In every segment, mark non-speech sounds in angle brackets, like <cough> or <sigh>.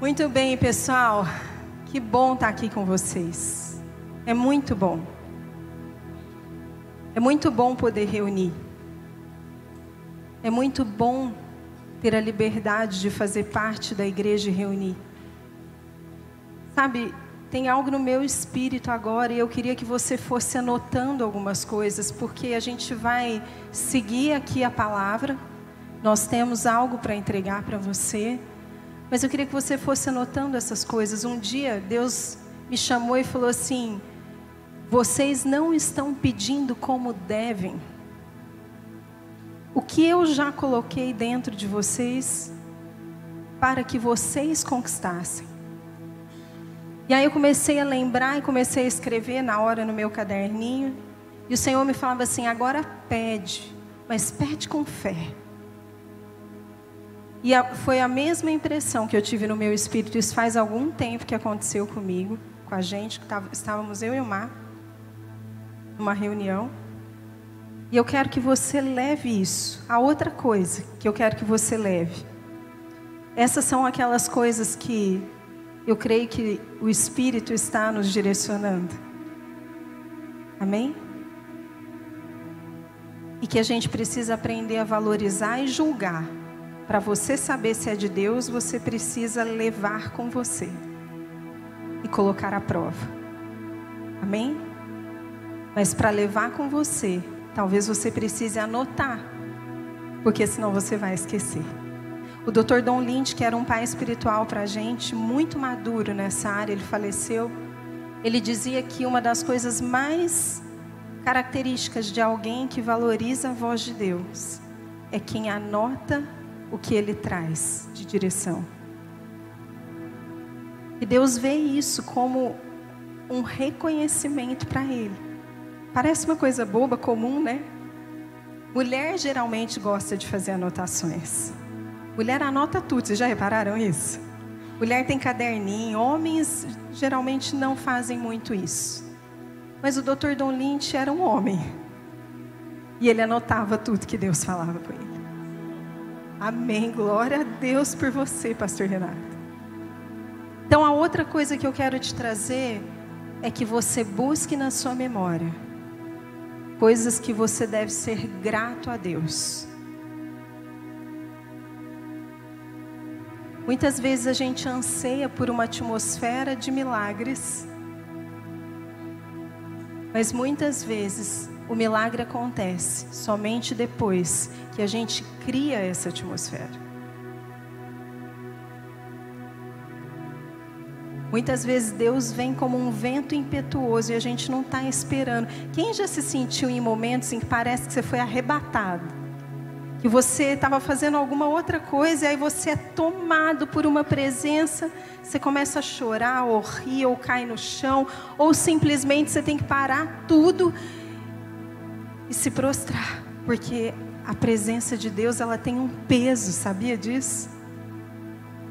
Muito bem, pessoal. Que bom estar aqui com vocês. É muito bom. É muito bom poder reunir. É muito bom ter a liberdade de fazer parte da igreja e reunir. Sabe, tem algo no meu espírito agora e eu queria que você fosse anotando algumas coisas, porque a gente vai seguir aqui a palavra. Nós temos algo para entregar para você. Mas eu queria que você fosse anotando essas coisas. Um dia Deus me chamou e falou assim: Vocês não estão pedindo como devem. O que eu já coloquei dentro de vocês para que vocês conquistassem. E aí eu comecei a lembrar e comecei a escrever na hora no meu caderninho. E o Senhor me falava assim: agora pede, mas pede com fé. E a, foi a mesma impressão que eu tive no meu espírito. Isso faz algum tempo que aconteceu comigo, com a gente, que tava, estávamos eu e o Mar, numa reunião. E eu quero que você leve isso. A outra coisa que eu quero que você leve. Essas são aquelas coisas que eu creio que o Espírito está nos direcionando. Amém? E que a gente precisa aprender a valorizar e julgar para você saber se é de Deus, você precisa levar com você e colocar à prova. Amém? Mas para levar com você, talvez você precise anotar, porque senão você vai esquecer. O Dr. Don Lynch, que era um pai espiritual para a gente, muito maduro nessa área, ele faleceu. Ele dizia que uma das coisas mais características de alguém que valoriza a voz de Deus é quem anota o que ele traz de direção. E Deus vê isso como um reconhecimento para ele. Parece uma coisa boba, comum, né? Mulher geralmente gosta de fazer anotações. Mulher anota tudo, vocês já repararam isso? Mulher tem caderninho, homens geralmente não fazem muito isso. Mas o Dr. Don Lynch era um homem. E ele anotava tudo que Deus falava com ele. Amém. Glória a Deus por você, pastor Renato. Então, a outra coisa que eu quero te trazer é que você busque na sua memória coisas que você deve ser grato a Deus. Muitas vezes a gente anseia por uma atmosfera de milagres, mas muitas vezes o milagre acontece somente depois que a gente cria essa atmosfera. Muitas vezes Deus vem como um vento impetuoso e a gente não está esperando. Quem já se sentiu em momentos em que parece que você foi arrebatado? Que você estava fazendo alguma outra coisa e aí você é tomado por uma presença, você começa a chorar, ou rir, ou cai no chão, ou simplesmente você tem que parar tudo e se prostrar, porque a presença de Deus ela tem um peso, sabia disso?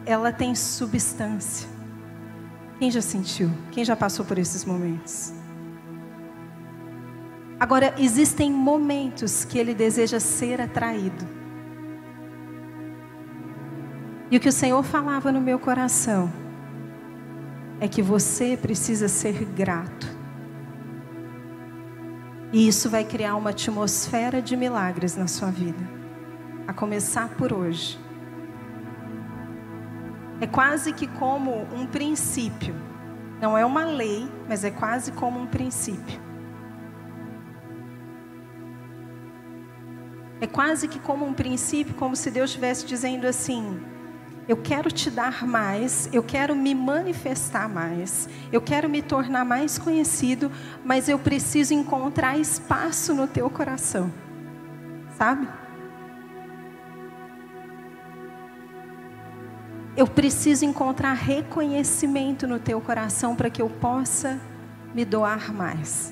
Ela tem substância. Quem já sentiu? Quem já passou por esses momentos? Agora, existem momentos que ele deseja ser atraído. E o que o Senhor falava no meu coração é que você precisa ser grato. E isso vai criar uma atmosfera de milagres na sua vida. A começar por hoje. É quase que como um princípio. Não é uma lei, mas é quase como um princípio. É quase que como um princípio, como se Deus estivesse dizendo assim: eu quero te dar mais, eu quero me manifestar mais, eu quero me tornar mais conhecido, mas eu preciso encontrar espaço no teu coração. Sabe? Eu preciso encontrar reconhecimento no teu coração para que eu possa me doar mais.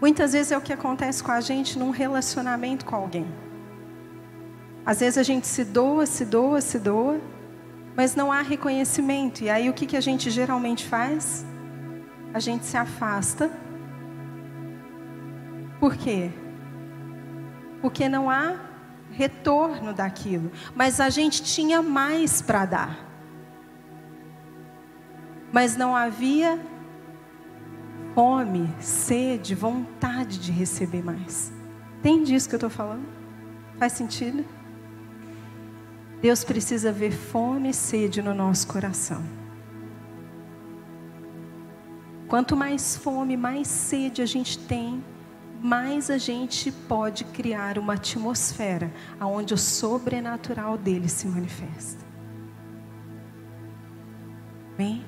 Muitas vezes é o que acontece com a gente num relacionamento com alguém. Às vezes a gente se doa, se doa, se doa, mas não há reconhecimento. E aí o que, que a gente geralmente faz? A gente se afasta. Por quê? Porque não há retorno daquilo, mas a gente tinha mais para dar. Mas não havia fome, sede, vontade de receber mais. Entende isso que eu estou falando? Faz sentido? Deus precisa ver fome e sede no nosso coração. Quanto mais fome, mais sede a gente tem, mais a gente pode criar uma atmosfera onde o sobrenatural dele se manifesta. Bem?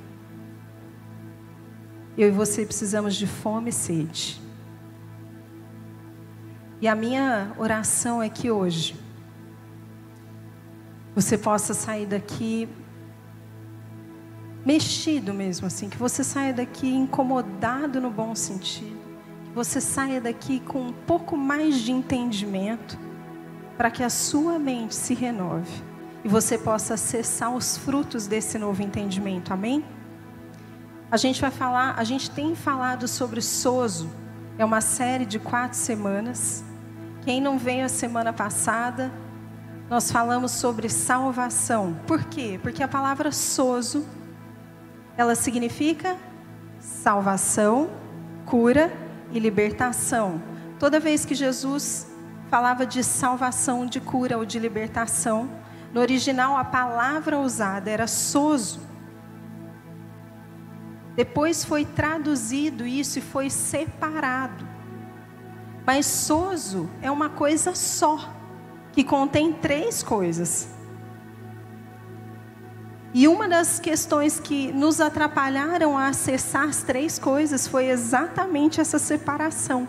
Eu e você precisamos de fome e sede. E a minha oração é que hoje você possa sair daqui mexido mesmo assim, que você saia daqui incomodado no bom sentido você saia daqui com um pouco mais de entendimento, para que a sua mente se renove e você possa acessar os frutos desse novo entendimento. Amém? A gente vai falar, a gente tem falado sobre Soso. É uma série de quatro semanas. Quem não veio a semana passada, nós falamos sobre salvação. Por quê? Porque a palavra soso, ela significa salvação, cura e libertação. Toda vez que Jesus falava de salvação, de cura ou de libertação, no original a palavra usada era sozo. Depois foi traduzido isso e foi separado. Mas sozo é uma coisa só, que contém três coisas. E uma das questões que nos atrapalharam a acessar as três coisas foi exatamente essa separação.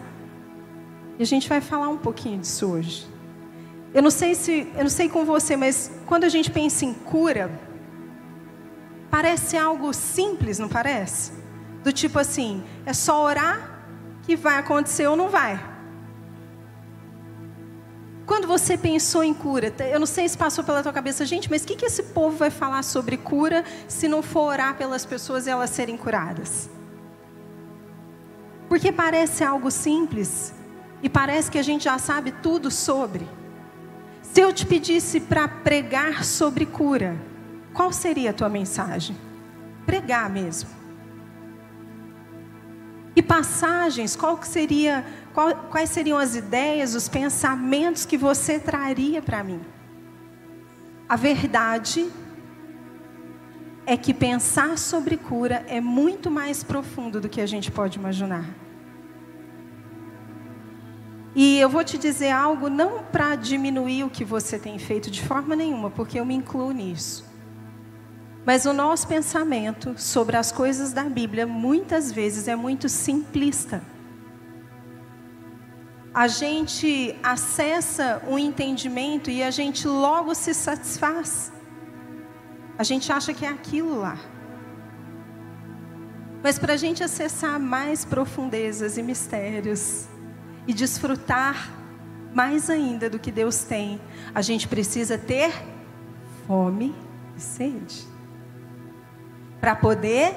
E a gente vai falar um pouquinho disso hoje. Eu não sei se, eu não sei com você, mas quando a gente pensa em cura, parece algo simples, não parece? Do tipo assim, é só orar que vai acontecer ou não vai. Quando você pensou em cura, eu não sei se passou pela tua cabeça, gente, mas o que, que esse povo vai falar sobre cura se não for orar pelas pessoas e elas serem curadas? Porque parece algo simples e parece que a gente já sabe tudo sobre. Se eu te pedisse para pregar sobre cura, qual seria a tua mensagem? Pregar mesmo. E passagens, qual que seria quais seriam as ideias, os pensamentos que você traria para mim? A verdade é que pensar sobre cura é muito mais profundo do que a gente pode imaginar. E eu vou te dizer algo não para diminuir o que você tem feito de forma nenhuma, porque eu me incluo nisso. Mas o nosso pensamento sobre as coisas da Bíblia muitas vezes é muito simplista a gente acessa o entendimento e a gente logo se satisfaz. A gente acha que é aquilo lá. Mas para a gente acessar mais profundezas e mistérios e desfrutar mais ainda do que Deus tem, a gente precisa ter fome e sede para poder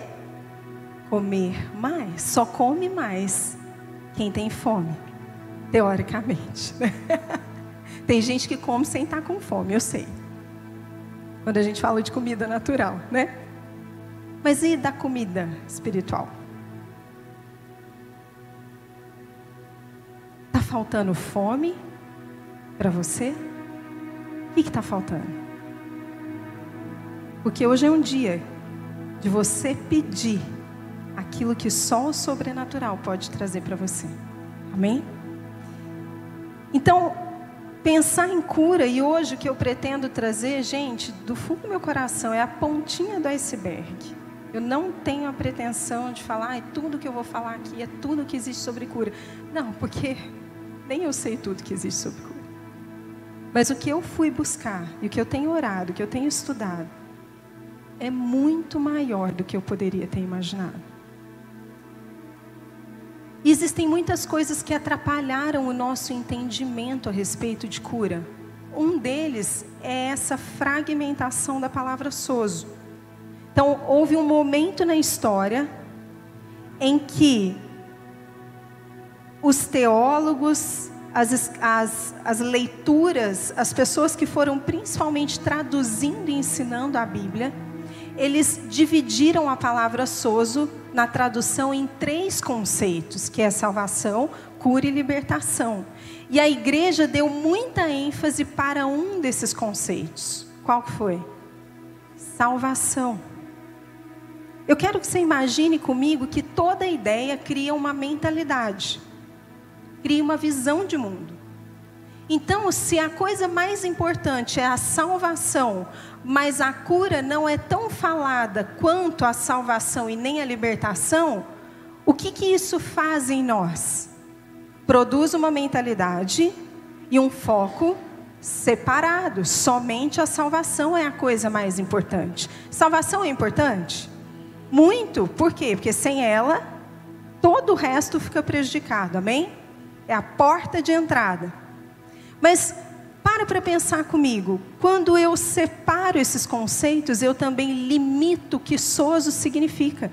comer mais. Só come mais quem tem fome. Teoricamente. <laughs> Tem gente que come sem estar com fome, eu sei. Quando a gente fala de comida natural, né? Mas e da comida espiritual? Está faltando fome para você? O que está faltando? Porque hoje é um dia de você pedir aquilo que só o sobrenatural pode trazer para você. Amém? Então, pensar em cura, e hoje o que eu pretendo trazer, gente, do fundo do meu coração, é a pontinha do iceberg. Eu não tenho a pretensão de falar, ah, tudo que eu vou falar aqui é tudo que existe sobre cura. Não, porque nem eu sei tudo que existe sobre cura. Mas o que eu fui buscar, e o que eu tenho orado, o que eu tenho estudado, é muito maior do que eu poderia ter imaginado. Existem muitas coisas que atrapalharam o nosso entendimento a respeito de cura. Um deles é essa fragmentação da palavra soso. Então, houve um momento na história em que os teólogos as, as, as leituras, as pessoas que foram principalmente traduzindo e ensinando a Bíblia, eles dividiram a palavra sozo na tradução em três conceitos, que é salvação, cura e libertação. E a igreja deu muita ênfase para um desses conceitos. Qual foi? Salvação. Eu quero que você imagine comigo que toda ideia cria uma mentalidade, cria uma visão de mundo. Então, se a coisa mais importante é a salvação, mas a cura não é tão falada quanto a salvação e nem a libertação, o que, que isso faz em nós? Produz uma mentalidade e um foco separado. Somente a salvação é a coisa mais importante. Salvação é importante? Muito. Por quê? Porque sem ela, todo o resto fica prejudicado. Amém? É a porta de entrada. Mas para para pensar comigo. Quando eu separo esses conceitos, eu também limito o que soso significa.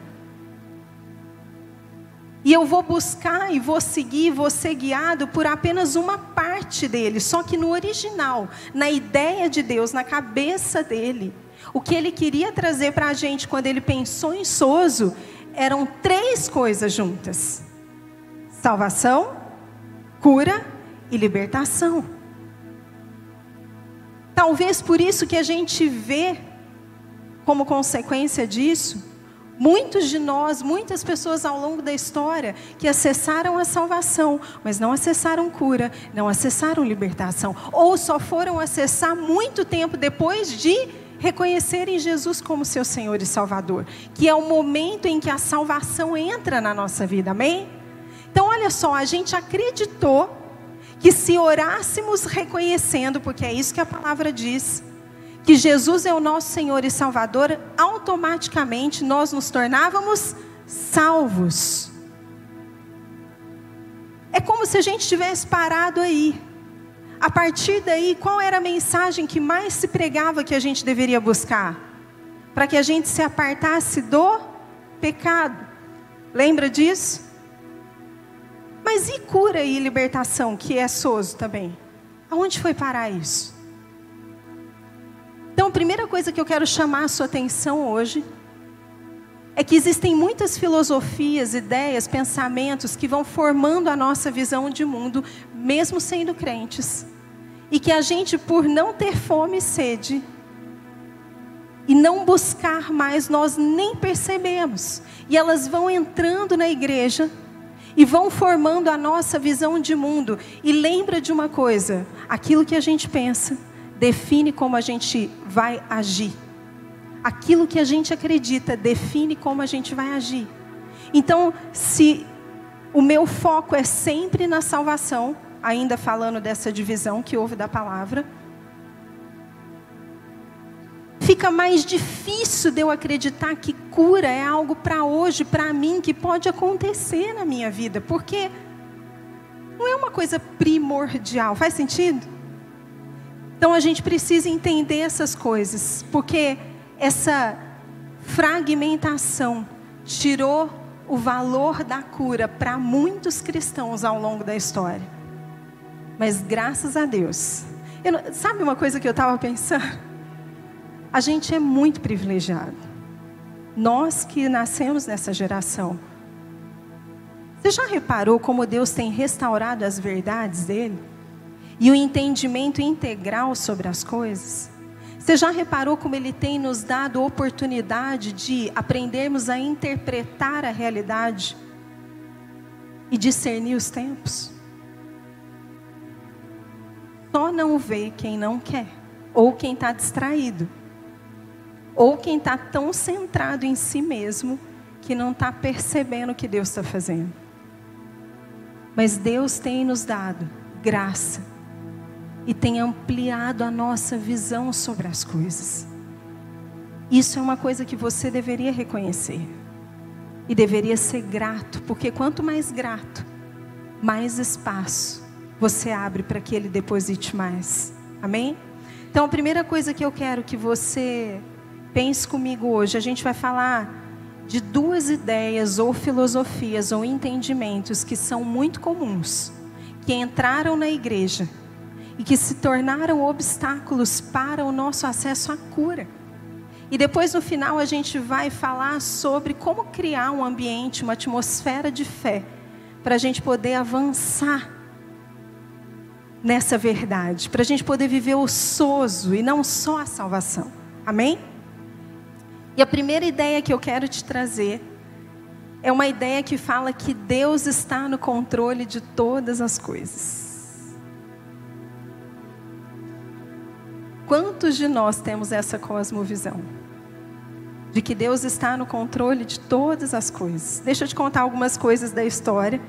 E eu vou buscar e vou seguir, vou ser guiado por apenas uma parte dele. Só que no original, na ideia de Deus, na cabeça dele, o que ele queria trazer para a gente quando ele pensou em Soso eram três coisas juntas: salvação, cura e libertação. Talvez por isso que a gente vê, como consequência disso, muitos de nós, muitas pessoas ao longo da história que acessaram a salvação, mas não acessaram cura, não acessaram libertação, ou só foram acessar muito tempo depois de reconhecerem Jesus como seu Senhor e Salvador, que é o momento em que a salvação entra na nossa vida, amém? Então, olha só, a gente acreditou que se orássemos reconhecendo, porque é isso que a palavra diz, que Jesus é o nosso Senhor e Salvador, automaticamente nós nos tornávamos salvos. É como se a gente tivesse parado aí. A partir daí, qual era a mensagem que mais se pregava que a gente deveria buscar? Para que a gente se apartasse do pecado. Lembra disso? Mas e cura e libertação, que é soso também? Aonde foi parar isso? Então, a primeira coisa que eu quero chamar a sua atenção hoje é que existem muitas filosofias, ideias, pensamentos que vão formando a nossa visão de mundo, mesmo sendo crentes. E que a gente, por não ter fome e sede, e não buscar mais, nós nem percebemos. E elas vão entrando na igreja e vão formando a nossa visão de mundo. E lembra de uma coisa: aquilo que a gente pensa define como a gente vai agir. Aquilo que a gente acredita define como a gente vai agir. Então, se o meu foco é sempre na salvação, ainda falando dessa divisão que houve da palavra, fica mais difícil de eu acreditar que cura é algo para hoje, para mim, que pode acontecer na minha vida, porque não é uma coisa primordial. Faz sentido? Então a gente precisa entender essas coisas, porque essa fragmentação tirou o valor da cura para muitos cristãos ao longo da história. Mas graças a Deus. Sabe uma coisa que eu estava pensando? A gente é muito privilegiado. Nós que nascemos nessa geração. Você já reparou como Deus tem restaurado as verdades dele? E o entendimento integral sobre as coisas? Você já reparou como ele tem nos dado oportunidade de aprendermos a interpretar a realidade e discernir os tempos? Só não vê quem não quer ou quem está distraído ou quem está tão centrado em si mesmo que não está percebendo o que Deus está fazendo. Mas Deus tem nos dado graça e tem ampliado a nossa visão sobre as coisas. Isso é uma coisa que você deveria reconhecer e deveria ser grato, porque quanto mais grato, mais espaço você abre para que Ele deposite mais. Amém? Então, a primeira coisa que eu quero que você Pense comigo hoje, a gente vai falar de duas ideias ou filosofias ou entendimentos que são muito comuns, que entraram na igreja e que se tornaram obstáculos para o nosso acesso à cura. E depois no final a gente vai falar sobre como criar um ambiente, uma atmosfera de fé, para a gente poder avançar nessa verdade, para a gente poder viver o sozo e não só a salvação. Amém? E a primeira ideia que eu quero te trazer é uma ideia que fala que Deus está no controle de todas as coisas. Quantos de nós temos essa cosmovisão? De que Deus está no controle de todas as coisas. Deixa eu te contar algumas coisas da história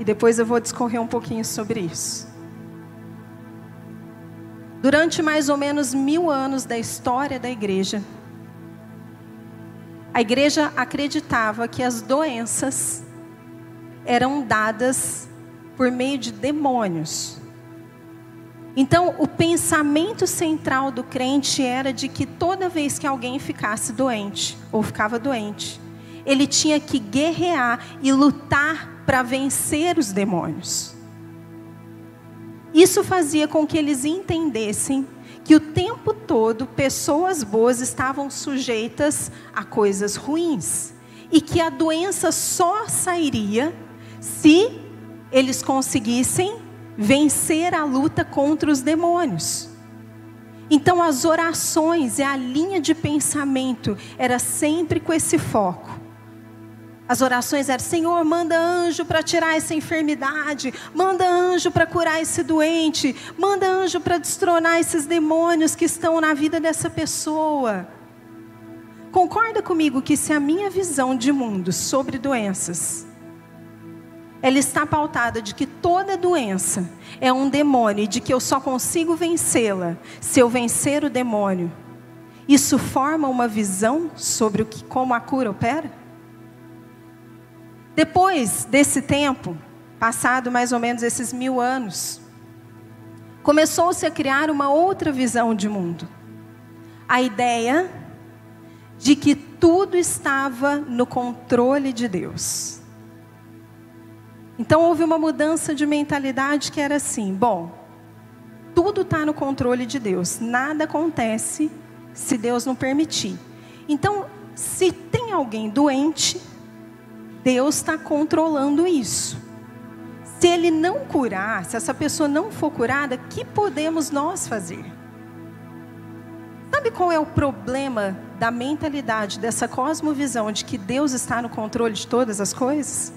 e depois eu vou discorrer um pouquinho sobre isso. Durante mais ou menos mil anos da história da igreja, a igreja acreditava que as doenças eram dadas por meio de demônios. Então, o pensamento central do crente era de que toda vez que alguém ficasse doente ou ficava doente, ele tinha que guerrear e lutar para vencer os demônios. Isso fazia com que eles entendessem que o tempo todo pessoas boas estavam sujeitas a coisas ruins e que a doença só sairia se eles conseguissem vencer a luta contra os demônios. Então as orações e a linha de pensamento era sempre com esse foco. As orações eram: Senhor, manda anjo para tirar essa enfermidade, manda anjo para curar esse doente, manda anjo para destronar esses demônios que estão na vida dessa pessoa. Concorda comigo que se a minha visão de mundo sobre doenças ela está pautada de que toda doença é um demônio e de que eu só consigo vencê-la se eu vencer o demônio. Isso forma uma visão sobre o que, como a cura opera? Depois desse tempo, passado mais ou menos esses mil anos, começou-se a criar uma outra visão de mundo. A ideia de que tudo estava no controle de Deus. Então houve uma mudança de mentalidade que era assim: bom, tudo está no controle de Deus, nada acontece se Deus não permitir. Então, se tem alguém doente, Deus está controlando isso. Se ele não curar, se essa pessoa não for curada, que podemos nós fazer? Sabe qual é o problema da mentalidade, dessa cosmovisão de que Deus está no controle de todas as coisas?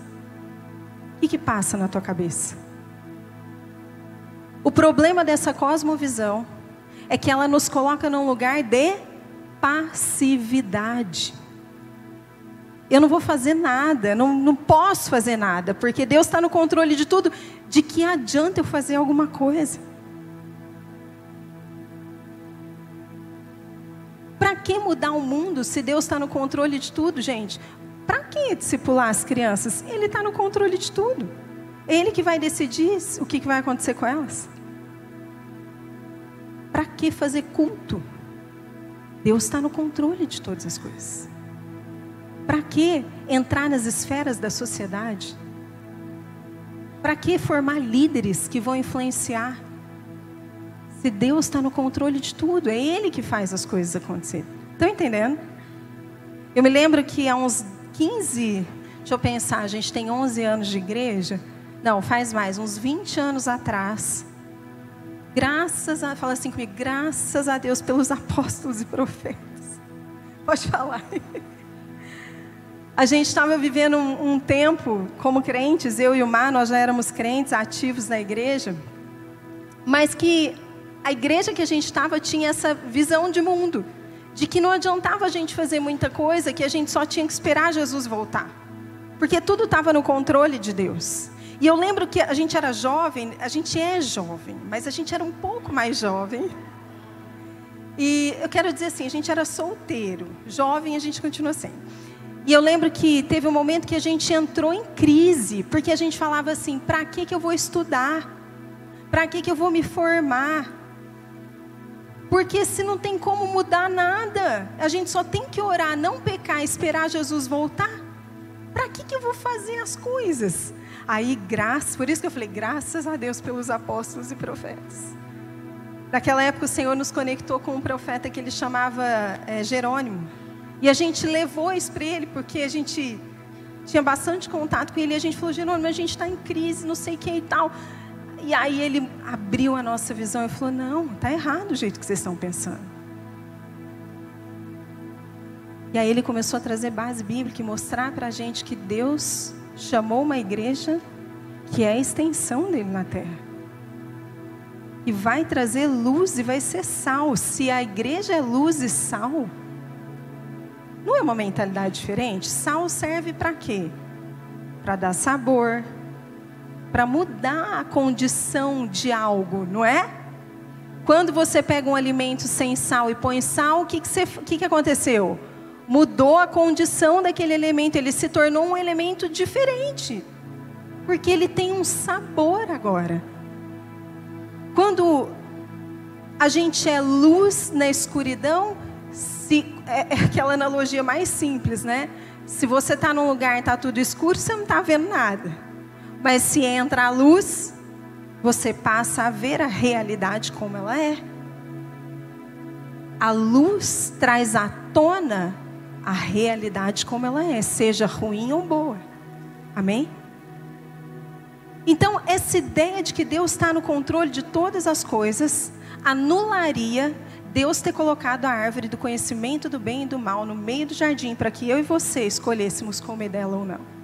O que passa na tua cabeça? O problema dessa cosmovisão é que ela nos coloca num lugar de passividade eu não vou fazer nada, não, não posso fazer nada, porque Deus está no controle de tudo. De que adianta eu fazer alguma coisa? Para que mudar o mundo se Deus está no controle de tudo, gente? Para que discipular as crianças? Ele está no controle de tudo. Ele que vai decidir o que, que vai acontecer com elas. Para que fazer culto? Deus está no controle de todas as coisas. Para que entrar nas esferas da sociedade? Para que formar líderes que vão influenciar? Se Deus está no controle de tudo, é Ele que faz as coisas acontecerem. Estão entendendo? Eu me lembro que há uns 15, deixa eu pensar, a gente tem 11 anos de igreja. Não, faz mais, uns 20 anos atrás. Graças a, fala assim comigo, graças a Deus pelos apóstolos e profetas. Pode falar. <laughs> A gente estava vivendo um, um, tempo como crentes, eu e o Mar, nós já éramos crentes ativos na igreja, mas que a igreja que a gente estava tinha essa visão de mundo, de que não adiantava a gente fazer muita coisa, que a gente só tinha que esperar Jesus voltar, porque tudo estava no controle de Deus. E eu lembro que a gente era jovem, a gente é jovem, mas a gente era um pouco mais jovem. E eu quero dizer assim, a gente era solteiro, jovem a gente continua sendo. E eu lembro que teve um momento que a gente entrou em crise, porque a gente falava assim: para que, que eu vou estudar? Para que, que eu vou me formar? Porque se não tem como mudar nada, a gente só tem que orar, não pecar, esperar Jesus voltar. Para que, que eu vou fazer as coisas? Aí, graças, por isso que eu falei, graças a Deus pelos apóstolos e profetas. Naquela época, o Senhor nos conectou com um profeta que ele chamava é, Jerônimo. E a gente levou isso para ele, porque a gente tinha bastante contato com ele. E a gente falou: Jerônimo, a gente está em crise, não sei o que e tal. E aí ele abriu a nossa visão e falou: Não, está errado o jeito que vocês estão pensando. E aí ele começou a trazer base bíblica e mostrar para a gente que Deus chamou uma igreja que é a extensão dele na terra e vai trazer luz e vai ser sal. Se a igreja é luz e sal, não é uma mentalidade diferente? Sal serve para quê? Para dar sabor, para mudar a condição de algo, não é? Quando você pega um alimento sem sal e põe sal, o que, que, você, que, que aconteceu? Mudou a condição daquele elemento, ele se tornou um elemento diferente, porque ele tem um sabor agora. Quando a gente é luz na escuridão, se, é, é aquela analogia mais simples, né? Se você está num lugar e está tudo escuro, você não está vendo nada. Mas se entra a luz, você passa a ver a realidade como ela é. A luz traz à tona a realidade como ela é, seja ruim ou boa. Amém? Então, essa ideia de que Deus está no controle de todas as coisas anularia Deus ter colocado a árvore do conhecimento do bem e do mal no meio do jardim para que eu e você escolhêssemos comer dela ou não.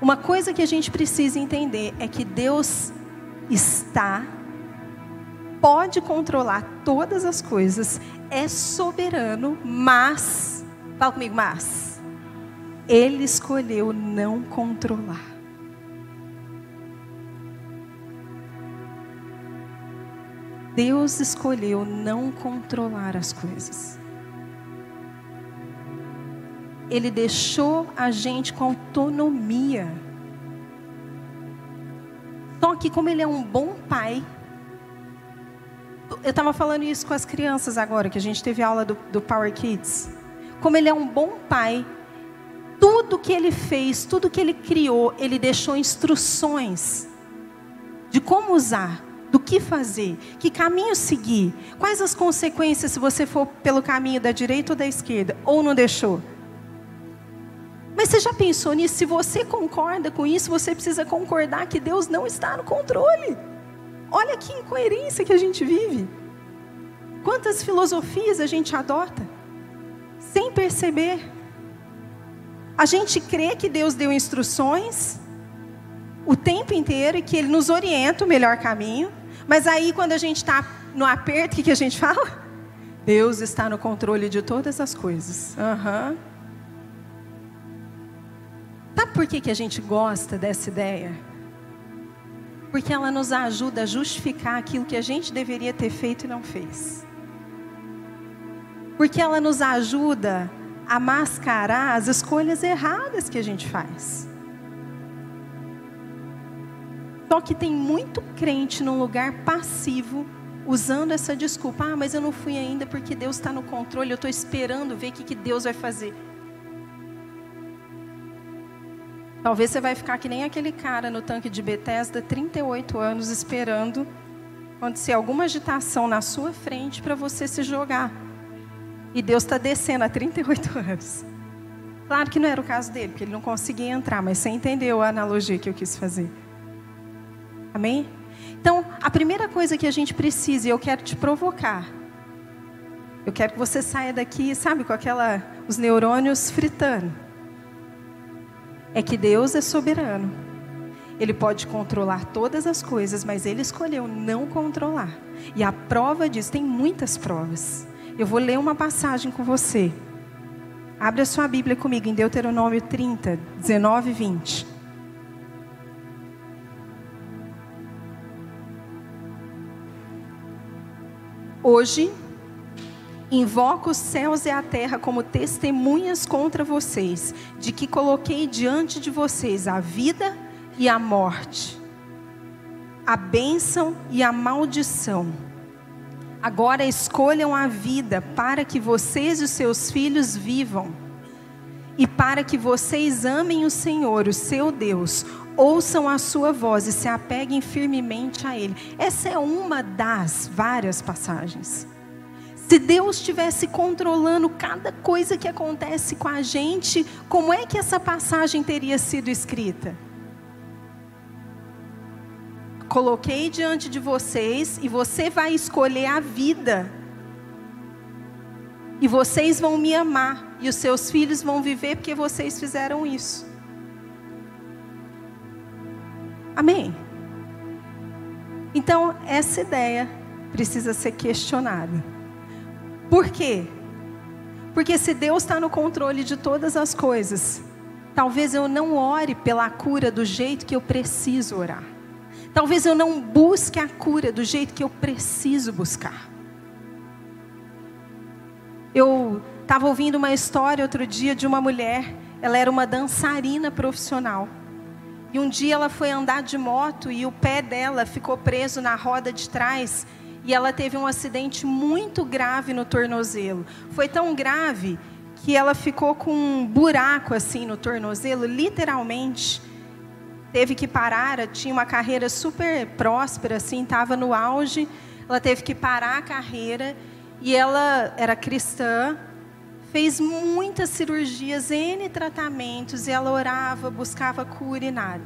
Uma coisa que a gente precisa entender é que Deus está, pode controlar todas as coisas, é soberano, mas, fala comigo, mas ele escolheu não controlar. Deus escolheu não controlar as coisas. Ele deixou a gente com autonomia. Só que, como Ele é um bom pai, eu estava falando isso com as crianças agora, que a gente teve aula do, do Power Kids. Como Ele é um bom pai, tudo que ele fez, tudo que ele criou, ele deixou instruções de como usar, do que fazer, que caminho seguir, quais as consequências se você for pelo caminho da direita ou da esquerda, ou não deixou. Mas você já pensou nisso? Se você concorda com isso, você precisa concordar que Deus não está no controle. Olha que incoerência que a gente vive. Quantas filosofias a gente adota sem perceber. A gente crê que Deus deu instruções o tempo inteiro e que Ele nos orienta o melhor caminho. Mas aí, quando a gente está no aperto, o que, que a gente fala? Deus está no controle de todas as coisas. Uhum. Sabe por que, que a gente gosta dessa ideia? Porque ela nos ajuda a justificar aquilo que a gente deveria ter feito e não fez. Porque ela nos ajuda a mascarar as escolhas erradas que a gente faz. Só que tem muito crente num lugar passivo, usando essa desculpa. Ah, mas eu não fui ainda porque Deus está no controle, eu estou esperando ver o que, que Deus vai fazer. Talvez você vai ficar que nem aquele cara no tanque de Bethesda, 38 anos, esperando acontecer alguma agitação na sua frente para você se jogar. E Deus está descendo há 38 <laughs> anos. Claro que não era o caso dele, porque ele não conseguia entrar, mas você entendeu a analogia que eu quis fazer. Amém? Então, a primeira coisa que a gente precisa, e eu quero te provocar, eu quero que você saia daqui, sabe, com aquela, os neurônios fritando. É que Deus é soberano. Ele pode controlar todas as coisas, mas ele escolheu não controlar. E a prova disso, tem muitas provas. Eu vou ler uma passagem com você. Abre a sua Bíblia comigo em Deuteronômio 30, 19 e 20. Hoje, invoco os céus e a terra como testemunhas contra vocês, de que coloquei diante de vocês a vida e a morte, a bênção e a maldição. Agora escolham a vida para que vocês e seus filhos vivam, e para que vocês amem o Senhor, o seu Deus, ouçam a sua voz e se apeguem firmemente a Ele. Essa é uma das várias passagens. Se Deus estivesse controlando cada coisa que acontece com a gente, como é que essa passagem teria sido escrita? Coloquei diante de vocês e você vai escolher a vida. E vocês vão me amar e os seus filhos vão viver porque vocês fizeram isso. Amém? Então, essa ideia precisa ser questionada. Por quê? Porque se Deus está no controle de todas as coisas, talvez eu não ore pela cura do jeito que eu preciso orar. Talvez eu não busque a cura do jeito que eu preciso buscar. Eu estava ouvindo uma história outro dia de uma mulher, ela era uma dançarina profissional. E um dia ela foi andar de moto e o pé dela ficou preso na roda de trás e ela teve um acidente muito grave no tornozelo. Foi tão grave que ela ficou com um buraco assim no tornozelo, literalmente. Teve que parar, tinha uma carreira super próspera assim, estava no auge. Ela teve que parar a carreira e ela era cristã, fez muitas cirurgias, N tratamentos, e ela orava, buscava cura e nada.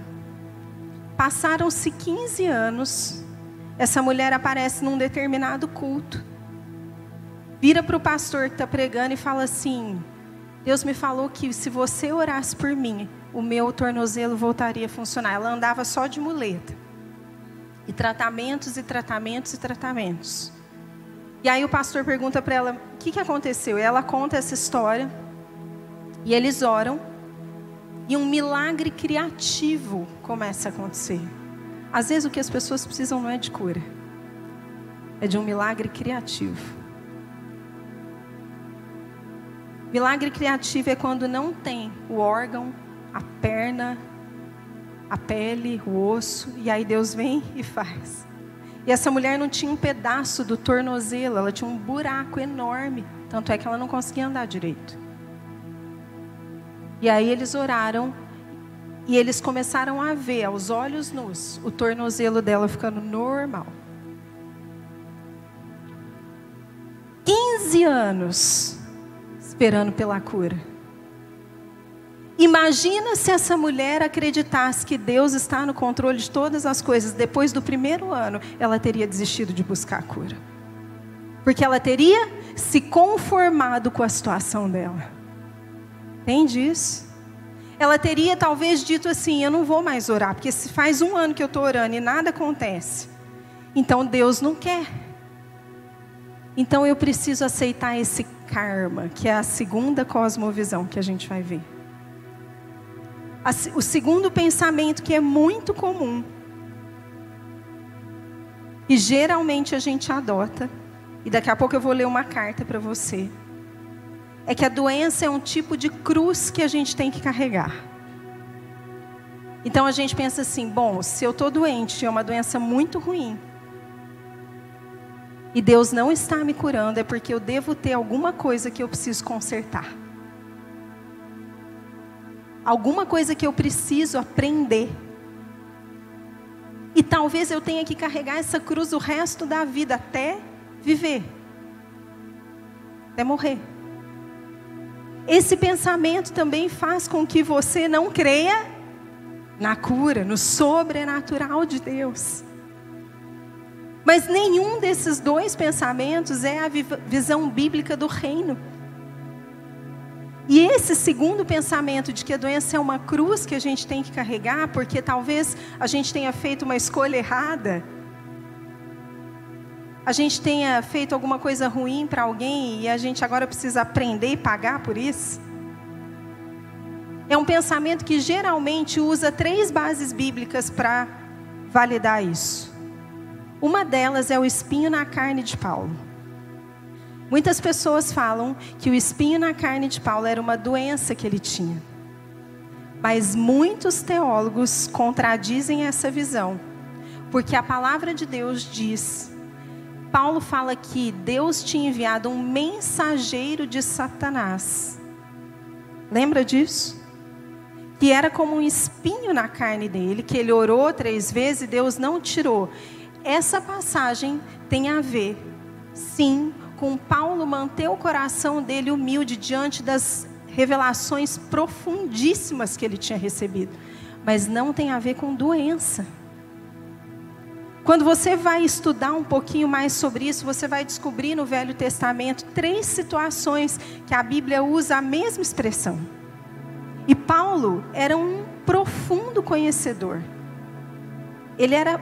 Passaram-se 15 anos, essa mulher aparece num determinado culto, vira para o pastor que está pregando e fala assim: Deus me falou que se você orasse por mim, o meu tornozelo voltaria a funcionar. Ela andava só de muleta. E tratamentos e tratamentos e tratamentos. E aí o pastor pergunta para ela: o que, que aconteceu? E ela conta essa história. E eles oram. E um milagre criativo começa a acontecer. Às vezes o que as pessoas precisam não é de cura, é de um milagre criativo. Milagre criativo é quando não tem o órgão, a perna, a pele, o osso, e aí Deus vem <laughs> e faz. E essa mulher não tinha um pedaço do tornozelo, ela tinha um buraco enorme. Tanto é que ela não conseguia andar direito. E aí eles oraram e eles começaram a ver, aos olhos nus, o tornozelo dela ficando normal. 15 anos esperando pela cura. Imagina se essa mulher acreditasse que Deus está no controle de todas as coisas. Depois do primeiro ano, ela teria desistido de buscar a cura. Porque ela teria se conformado com a situação dela. Entende isso? Ela teria talvez dito assim: Eu não vou mais orar, porque se faz um ano que eu estou orando e nada acontece. Então Deus não quer. Então eu preciso aceitar esse karma, que é a segunda cosmovisão que a gente vai ver. O segundo pensamento que é muito comum. E geralmente a gente adota, e daqui a pouco eu vou ler uma carta para você, é que a doença é um tipo de cruz que a gente tem que carregar. Então a gente pensa assim: bom, se eu estou doente, é uma doença muito ruim, e Deus não está me curando, é porque eu devo ter alguma coisa que eu preciso consertar alguma coisa que eu preciso aprender. E talvez eu tenha que carregar essa cruz o resto da vida até viver, até morrer. Esse pensamento também faz com que você não creia na cura, no sobrenatural de Deus. Mas nenhum desses dois pensamentos é a visão bíblica do reino. E esse segundo pensamento de que a doença é uma cruz que a gente tem que carregar, porque talvez a gente tenha feito uma escolha errada, a gente tenha feito alguma coisa ruim para alguém e a gente agora precisa aprender e pagar por isso. É um pensamento que geralmente usa três bases bíblicas para validar isso. Uma delas é o espinho na carne de Paulo. Muitas pessoas falam que o espinho na carne de Paulo era uma doença que ele tinha. Mas muitos teólogos contradizem essa visão, porque a palavra de Deus diz. Paulo fala que Deus tinha enviado um mensageiro de Satanás Lembra disso? Que era como um espinho na carne dele, que ele orou três vezes e Deus não tirou. Essa passagem tem a ver, sim, com Paulo manter o coração dele humilde diante das revelações profundíssimas que ele tinha recebido, mas não tem a ver com doença. Quando você vai estudar um pouquinho mais sobre isso, você vai descobrir no Velho Testamento três situações que a Bíblia usa a mesma expressão. E Paulo era um profundo conhecedor. Ele era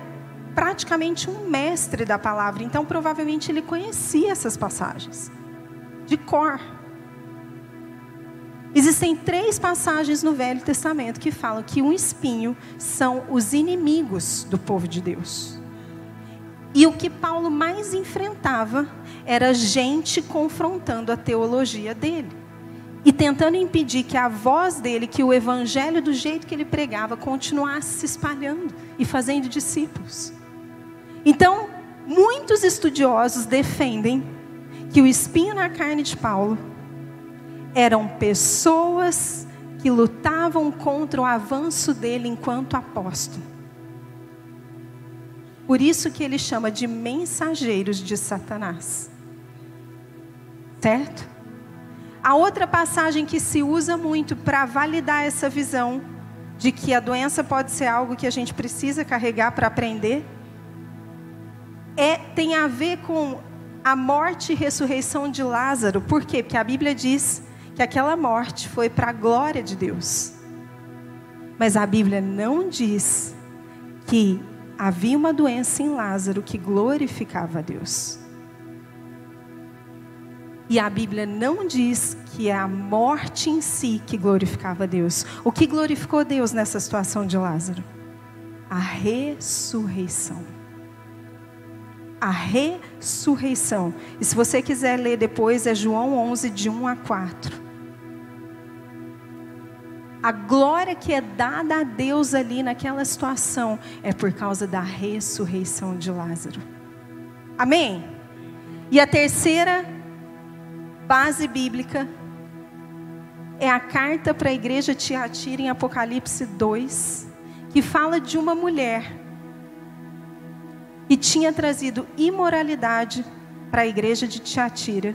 praticamente um mestre da palavra, então provavelmente ele conhecia essas passagens de cor. Existem três passagens no Velho Testamento que falam que um espinho são os inimigos do povo de Deus. E o que Paulo mais enfrentava era gente confrontando a teologia dele e tentando impedir que a voz dele, que o evangelho do jeito que ele pregava, continuasse se espalhando e fazendo discípulos. Então, muitos estudiosos defendem que o espinho na carne de Paulo eram pessoas que lutavam contra o avanço dele enquanto apóstolo. Por isso que ele chama de mensageiros de Satanás. Certo? A outra passagem que se usa muito para validar essa visão de que a doença pode ser algo que a gente precisa carregar para aprender é tem a ver com a morte e ressurreição de Lázaro. Por quê? Porque a Bíblia diz que aquela morte foi para a glória de Deus. Mas a Bíblia não diz que havia uma doença em Lázaro que glorificava a Deus. E a Bíblia não diz que é a morte em si que glorificava a Deus. O que glorificou Deus nessa situação de Lázaro? A ressurreição. A ressurreição. E se você quiser ler depois, é João 11, de 1 a 4 a glória que é dada a Deus ali naquela situação é por causa da ressurreição de Lázaro. Amém? E a terceira base bíblica é a carta para a igreja Tiatira em Apocalipse 2, que fala de uma mulher que tinha trazido imoralidade para a igreja de Tiatira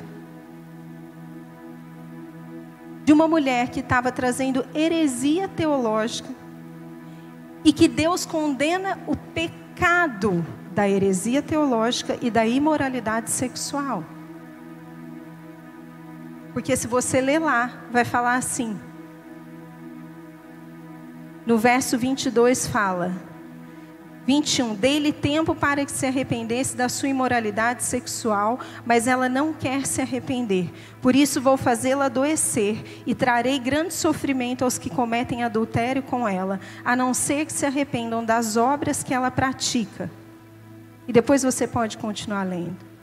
de uma mulher que estava trazendo heresia teológica e que Deus condena o pecado da heresia teológica e da imoralidade sexual. Porque se você ler lá, vai falar assim. No verso 22 fala: 21. Dei-lhe tempo para que se arrependesse da sua imoralidade sexual, mas ela não quer se arrepender. Por isso vou fazê-la adoecer e trarei grande sofrimento aos que cometem adultério com ela, a não ser que se arrependam das obras que ela pratica. E depois você pode continuar lendo.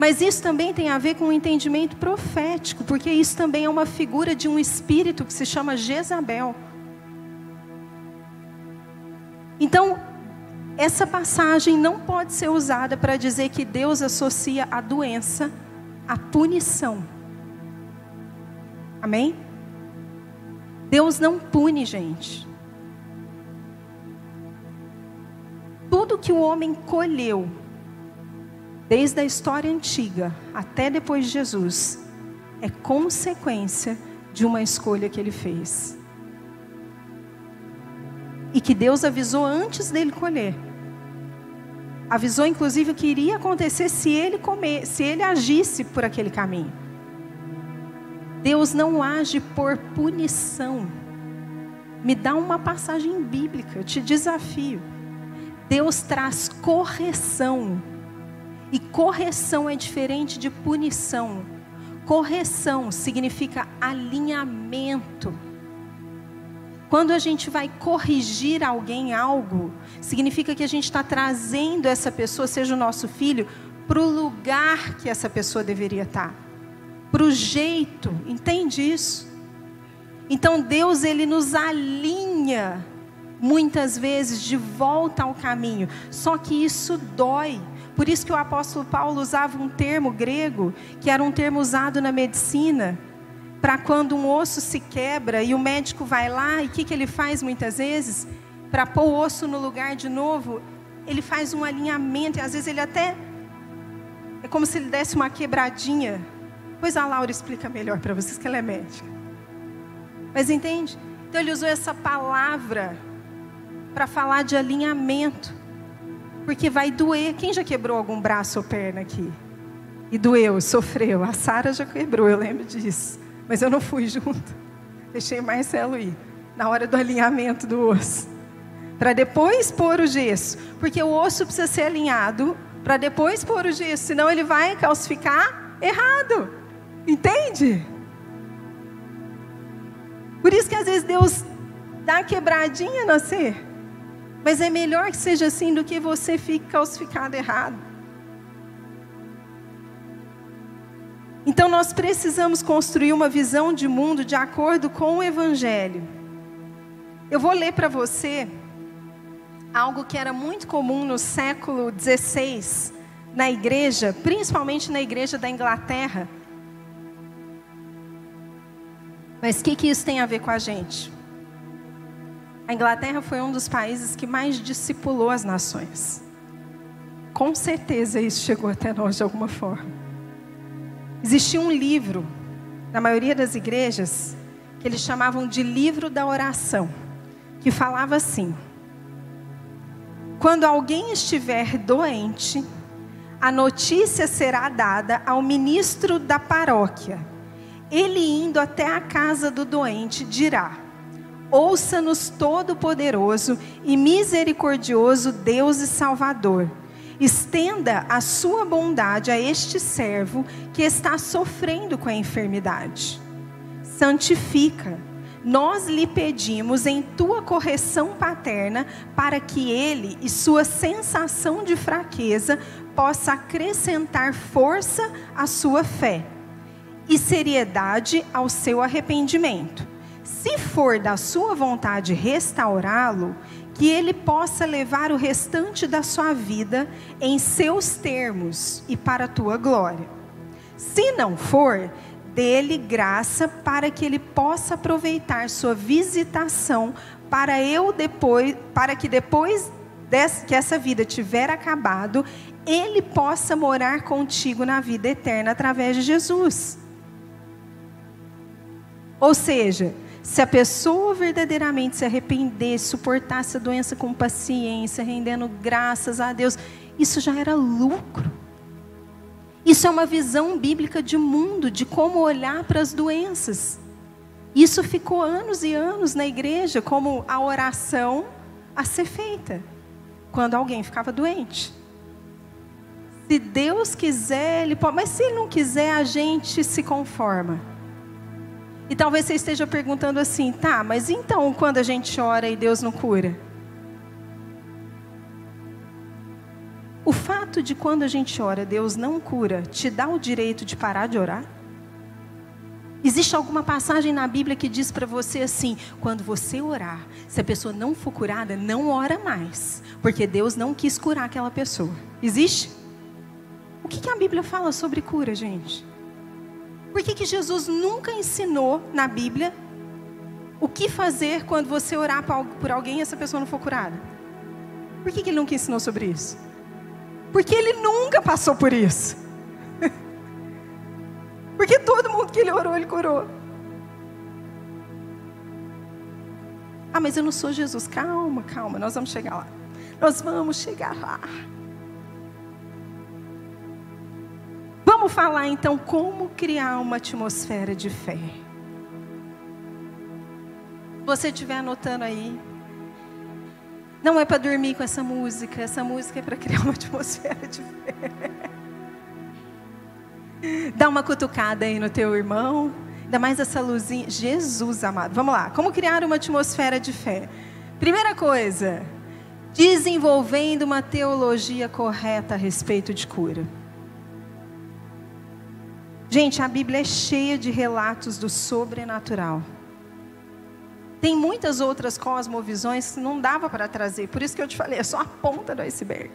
Mas isso também tem a ver com o um entendimento profético, porque isso também é uma figura de um espírito que se chama Jezabel. Então, essa passagem não pode ser usada para dizer que Deus associa a doença à punição. Amém? Deus não pune, gente. Tudo que o homem colheu, desde a história antiga até depois de Jesus, é consequência de uma escolha que ele fez e que Deus avisou antes dele colher. Avisou inclusive o que iria acontecer se ele comer, se ele agisse por aquele caminho. Deus não age por punição. Me dá uma passagem bíblica, eu te desafio. Deus traz correção. E correção é diferente de punição. Correção significa alinhamento quando a gente vai corrigir alguém algo, significa que a gente está trazendo essa pessoa, seja o nosso filho, para o lugar que essa pessoa deveria estar, tá. para o jeito, entende isso? Então Deus ele nos alinha muitas vezes de volta ao caminho, só que isso dói. Por isso que o apóstolo Paulo usava um termo grego, que era um termo usado na medicina, para quando um osso se quebra e o médico vai lá e o que, que ele faz muitas vezes? Para pôr o osso no lugar de novo, ele faz um alinhamento e às vezes ele até. É como se ele desse uma quebradinha. Pois a Laura explica melhor para vocês que ela é médica. Mas entende? Então ele usou essa palavra para falar de alinhamento. Porque vai doer. Quem já quebrou algum braço ou perna aqui? E doeu, sofreu. A Sara já quebrou, eu lembro disso. Mas eu não fui junto. Deixei Marcelo ir. Na hora do alinhamento do osso. Para depois pôr o gesso. Porque o osso precisa ser alinhado para depois pôr o gesso. Senão ele vai calcificar errado. Entende? Por isso que às vezes Deus dá quebradinha no ser. Mas é melhor que seja assim do que você fique calcificado errado. Então nós precisamos construir uma visão de mundo de acordo com o Evangelho. Eu vou ler para você algo que era muito comum no século XVI na igreja, principalmente na igreja da Inglaterra. Mas o que, que isso tem a ver com a gente? A Inglaterra foi um dos países que mais discipulou as nações. Com certeza isso chegou até nós de alguma forma. Existia um livro, na maioria das igrejas, que eles chamavam de livro da oração, que falava assim: Quando alguém estiver doente, a notícia será dada ao ministro da paróquia. Ele indo até a casa do doente dirá: Ouça-nos todo-poderoso e misericordioso Deus e Salvador Estenda a sua bondade a este servo que está sofrendo com a enfermidade. Santifica. Nós lhe pedimos em tua correção paterna para que ele e sua sensação de fraqueza possa acrescentar força à sua fé e seriedade ao seu arrependimento. Se for da sua vontade restaurá-lo, que ele possa levar o restante da sua vida em seus termos e para a tua glória. Se não for, dê-lhe graça para que ele possa aproveitar sua visitação para eu depois, para que depois que essa vida tiver acabado, ele possa morar contigo na vida eterna através de Jesus. Ou seja, se a pessoa verdadeiramente se arrepender, suportasse a doença com paciência, rendendo graças a Deus, isso já era lucro. Isso é uma visão bíblica de mundo, de como olhar para as doenças. Isso ficou anos e anos na igreja como a oração a ser feita quando alguém ficava doente. Se Deus quiser, Ele pode, mas se Ele não quiser, a gente se conforma. E talvez você esteja perguntando assim, tá, mas então quando a gente ora e Deus não cura? O fato de quando a gente ora Deus não cura, te dá o direito de parar de orar? Existe alguma passagem na Bíblia que diz para você assim: quando você orar, se a pessoa não for curada, não ora mais, porque Deus não quis curar aquela pessoa. Existe? O que, que a Bíblia fala sobre cura, gente? Por que, que Jesus nunca ensinou na Bíblia o que fazer quando você orar por alguém e essa pessoa não for curada? Por que, que ele nunca ensinou sobre isso? Porque ele nunca passou por isso. <laughs> Porque todo mundo que ele orou, ele curou. Ah, mas eu não sou Jesus. Calma, calma, nós vamos chegar lá. Nós vamos chegar lá. Vamos falar então como criar uma atmosfera de fé. Se você estiver anotando aí, não é para dormir com essa música, essa música é para criar uma <laughs> atmosfera de fé. Dá uma cutucada aí no teu irmão, ainda mais essa luzinha. Jesus amado. Vamos lá, como criar uma atmosfera de fé? Primeira coisa, desenvolvendo uma teologia correta a respeito de cura. Gente, a Bíblia é cheia de relatos do sobrenatural. Tem muitas outras cosmovisões que não dava para trazer, por isso que eu te falei, é só a ponta do iceberg.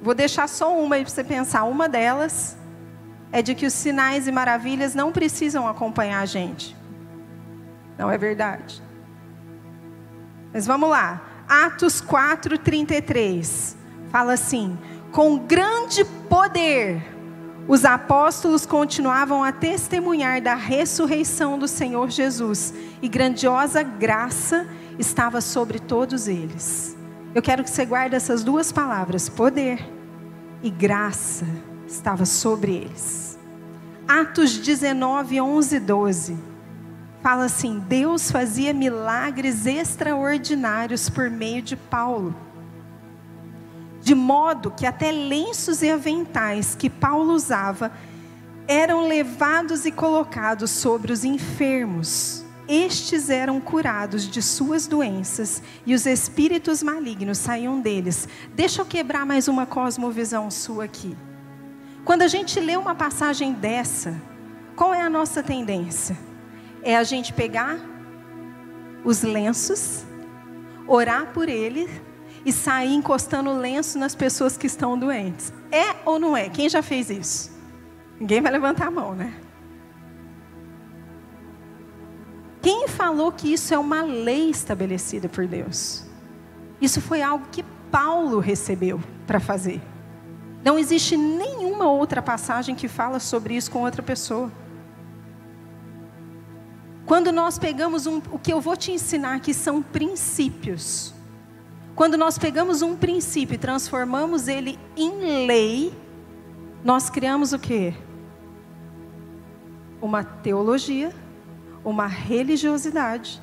Vou deixar só uma aí para você pensar. Uma delas é de que os sinais e maravilhas não precisam acompanhar a gente. Não é verdade? Mas vamos lá. Atos 4, 33. Fala assim: com grande poder, os apóstolos continuavam a testemunhar da ressurreição do Senhor Jesus, e grandiosa graça estava sobre todos eles. Eu quero que você guarde essas duas palavras: poder e graça estava sobre eles. Atos 19, 11 e 12. Fala assim: Deus fazia milagres extraordinários por meio de Paulo. De modo que até lenços e aventais que Paulo usava eram levados e colocados sobre os enfermos estes eram curados de suas doenças e os espíritos malignos saíam deles. Deixa eu quebrar mais uma cosmovisão sua aqui. Quando a gente lê uma passagem dessa, qual é a nossa tendência? É a gente pegar os lenços, orar por eles e sair encostando lenço nas pessoas que estão doentes. É ou não é? Quem já fez isso? Ninguém vai levantar a mão, né? Quem falou que isso é uma lei estabelecida por Deus? Isso foi algo que Paulo recebeu para fazer. Não existe nenhuma outra passagem que fala sobre isso com outra pessoa. Quando nós pegamos um, o que eu vou te ensinar que são princípios. Quando nós pegamos um princípio e transformamos ele em lei, nós criamos o quê? Uma teologia uma religiosidade.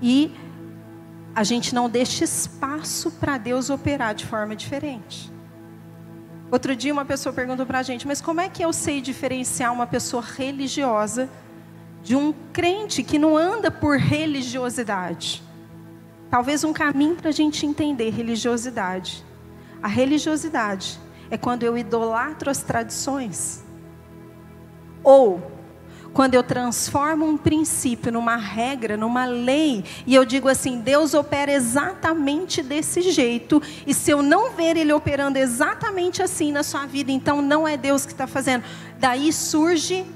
E a gente não deixa espaço para Deus operar de forma diferente. Outro dia uma pessoa perguntou para a gente, mas como é que eu sei diferenciar uma pessoa religiosa de um crente que não anda por religiosidade? Talvez um caminho para a gente entender religiosidade. A religiosidade é quando eu idolatro as tradições. Ou quando eu transformo um princípio numa regra, numa lei, e eu digo assim: Deus opera exatamente desse jeito, e se eu não ver Ele operando exatamente assim na sua vida, então não é Deus que está fazendo. Daí surge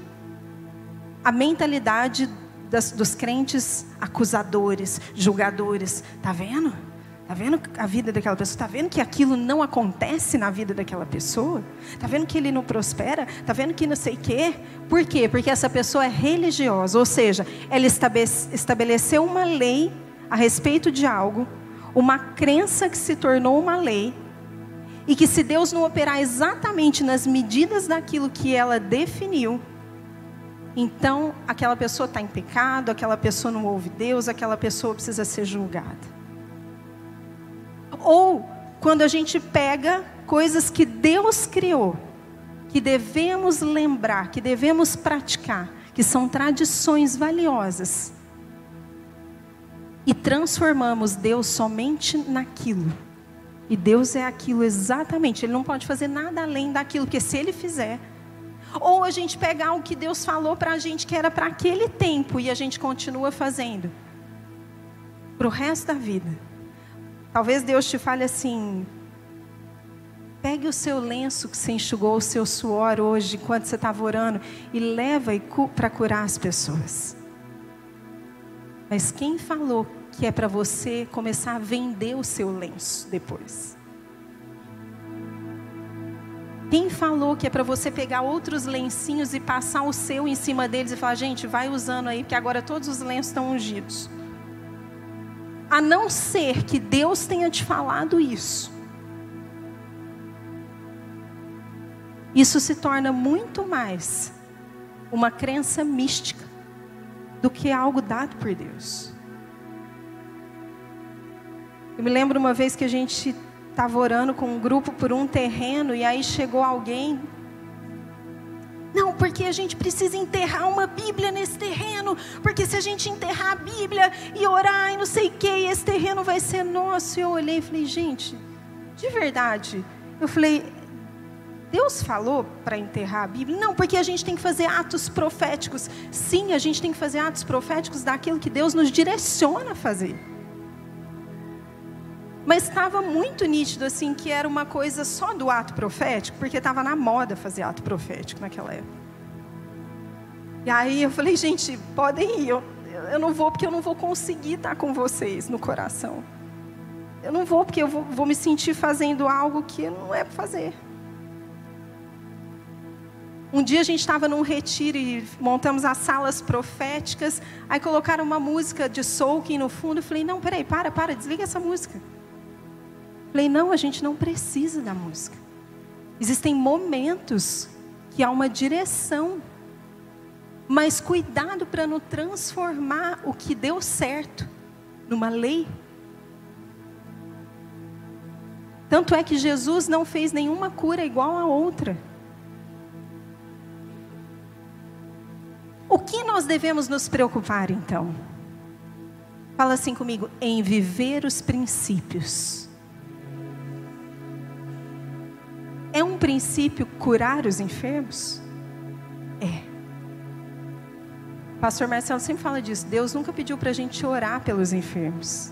a mentalidade das, dos crentes acusadores, julgadores. Está vendo? Está vendo a vida daquela pessoa? Está vendo que aquilo não acontece na vida daquela pessoa? Está vendo que ele não prospera? Está vendo que não sei quê? Por quê? Porque essa pessoa é religiosa, ou seja, ela estabeleceu uma lei a respeito de algo, uma crença que se tornou uma lei, e que se Deus não operar exatamente nas medidas daquilo que ela definiu, então aquela pessoa está em pecado, aquela pessoa não ouve Deus, aquela pessoa precisa ser julgada. Ou quando a gente pega coisas que Deus criou, que devemos lembrar, que devemos praticar, que são tradições valiosas, e transformamos Deus somente naquilo. E Deus é aquilo exatamente, Ele não pode fazer nada além daquilo, porque se Ele fizer, ou a gente pegar o que Deus falou para a gente que era para aquele tempo e a gente continua fazendo para o resto da vida. Talvez Deus te fale assim: pegue o seu lenço que você enxugou o seu suor hoje, enquanto você estava orando, e leva para curar as pessoas. Mas quem falou que é para você começar a vender o seu lenço depois? Quem falou que é para você pegar outros lencinhos e passar o seu em cima deles e falar, gente, vai usando aí, porque agora todos os lenços estão ungidos? a não ser que Deus tenha te falado isso. Isso se torna muito mais uma crença mística do que algo dado por Deus. Eu me lembro uma vez que a gente estava orando com um grupo por um terreno e aí chegou alguém não, porque a gente precisa enterrar uma Bíblia nesse terreno, porque se a gente enterrar a Bíblia e orar e não sei o que, esse terreno vai ser nosso. E eu olhei e falei, gente, de verdade, eu falei, Deus falou para enterrar a Bíblia? Não, porque a gente tem que fazer atos proféticos. Sim, a gente tem que fazer atos proféticos daquilo que Deus nos direciona a fazer. Mas estava muito nítido assim que era uma coisa só do ato profético, porque estava na moda fazer ato profético naquela época. E aí eu falei, gente, podem ir, eu, eu não vou porque eu não vou conseguir estar com vocês no coração. Eu não vou porque eu vou, vou me sentir fazendo algo que não é para fazer. Um dia a gente estava num retiro e montamos as salas proféticas. Aí colocaram uma música de soaking no fundo. Eu falei: Não, peraí, para, para, desliga essa música. Falei: Não, a gente não precisa da música. Existem momentos que há uma direção. Mas cuidado para não transformar o que deu certo numa lei. Tanto é que Jesus não fez nenhuma cura igual a outra. O que nós devemos nos preocupar então? Fala assim comigo, em viver os princípios. É um princípio curar os enfermos? É. Pastor Marcelo sempre fala disso. Deus nunca pediu para a gente orar pelos enfermos.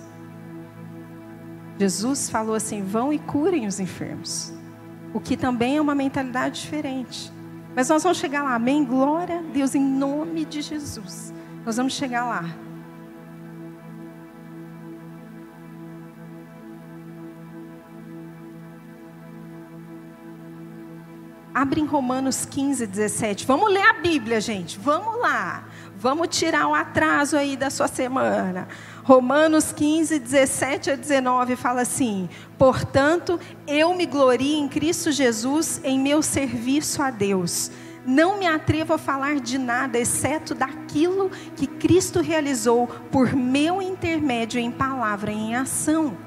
Jesus falou assim: vão e curem os enfermos. O que também é uma mentalidade diferente. Mas nós vamos chegar lá, amém? Glória a Deus, em nome de Jesus. Nós vamos chegar lá. Abre em Romanos 15, 17. Vamos ler a Bíblia, gente. Vamos lá. Vamos tirar o atraso aí da sua semana. Romanos 15, 17 a 19 fala assim: Portanto, eu me glorio em Cristo Jesus em meu serviço a Deus. Não me atrevo a falar de nada exceto daquilo que Cristo realizou por meu intermédio em palavra e em ação.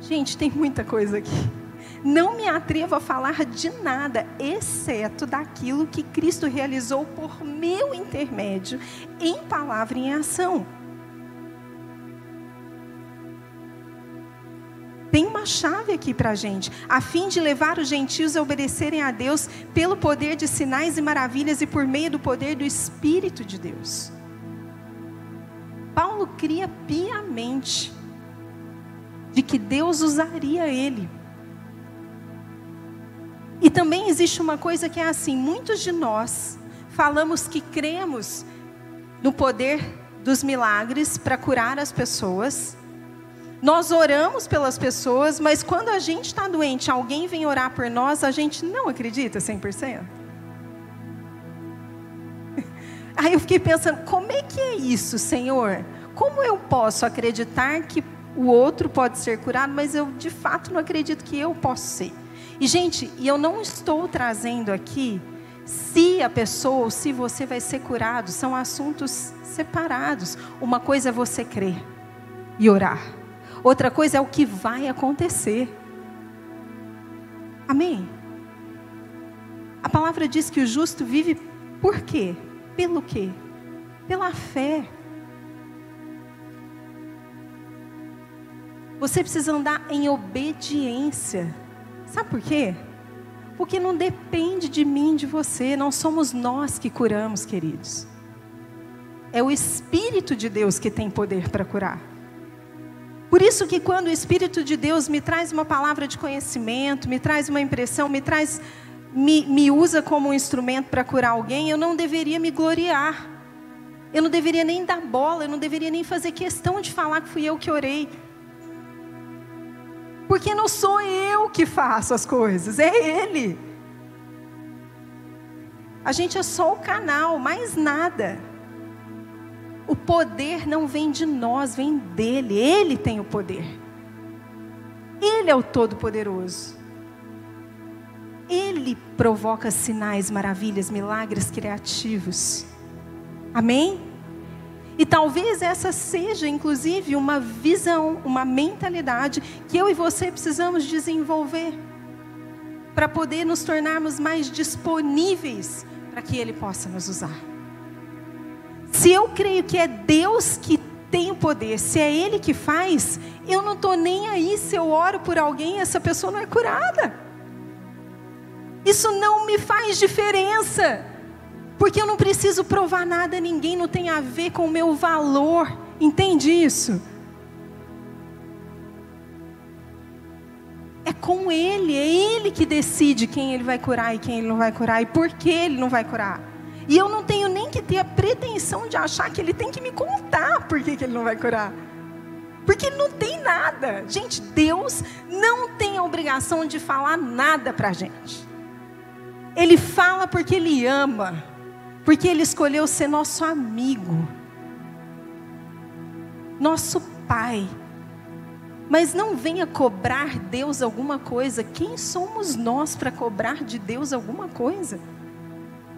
Gente, tem muita coisa aqui. Não me atrevo a falar de nada exceto daquilo que Cristo realizou por meu intermédio em palavra e em ação. tem uma chave aqui para a gente, a fim de levar os gentios a obedecerem a Deus pelo poder de sinais e maravilhas e por meio do poder do Espírito de Deus. Paulo cria piamente de que Deus usaria ele. E também existe uma coisa que é assim: muitos de nós falamos que cremos no poder dos milagres para curar as pessoas, nós oramos pelas pessoas, mas quando a gente está doente, alguém vem orar por nós, a gente não acredita 100%. <laughs> Aí eu fiquei pensando, como é que é isso, Senhor? Como eu posso acreditar que o outro pode ser curado, mas eu de fato não acredito que eu posso ser? E, gente, eu não estou trazendo aqui se a pessoa ou se você vai ser curado, são assuntos separados. Uma coisa é você crer e orar. Outra coisa é o que vai acontecer. Amém? A palavra diz que o justo vive por quê? Pelo quê? Pela fé. Você precisa andar em obediência. Sabe por quê? Porque não depende de mim, de você. Não somos nós que curamos, queridos. É o Espírito de Deus que tem poder para curar. Por isso que quando o Espírito de Deus me traz uma palavra de conhecimento, me traz uma impressão, me traz, me, me usa como um instrumento para curar alguém, eu não deveria me gloriar. Eu não deveria nem dar bola, eu não deveria nem fazer questão de falar que fui eu que orei. Porque não sou eu que faço as coisas, é Ele. A gente é só o canal, mais nada. O poder não vem de nós, vem dele. Ele tem o poder. Ele é o Todo-Poderoso. Ele provoca sinais, maravilhas, milagres criativos. Amém? E talvez essa seja, inclusive, uma visão, uma mentalidade que eu e você precisamos desenvolver para poder nos tornarmos mais disponíveis para que Ele possa nos usar. Se eu creio que é Deus que tem o poder, se é Ele que faz, eu não estou nem aí se eu oro por alguém essa pessoa não é curada. Isso não me faz diferença, porque eu não preciso provar nada a ninguém, não tem a ver com o meu valor, entende isso? com Ele. É Ele que decide quem Ele vai curar e quem Ele não vai curar e por que Ele não vai curar. E eu não tenho nem que ter a pretensão de achar que Ele tem que me contar por que, que Ele não vai curar. Porque Ele não tem nada. Gente, Deus não tem a obrigação de falar nada para gente. Ele fala porque Ele ama, porque Ele escolheu ser nosso amigo, nosso Pai. Mas não venha cobrar Deus alguma coisa. Quem somos nós para cobrar de Deus alguma coisa?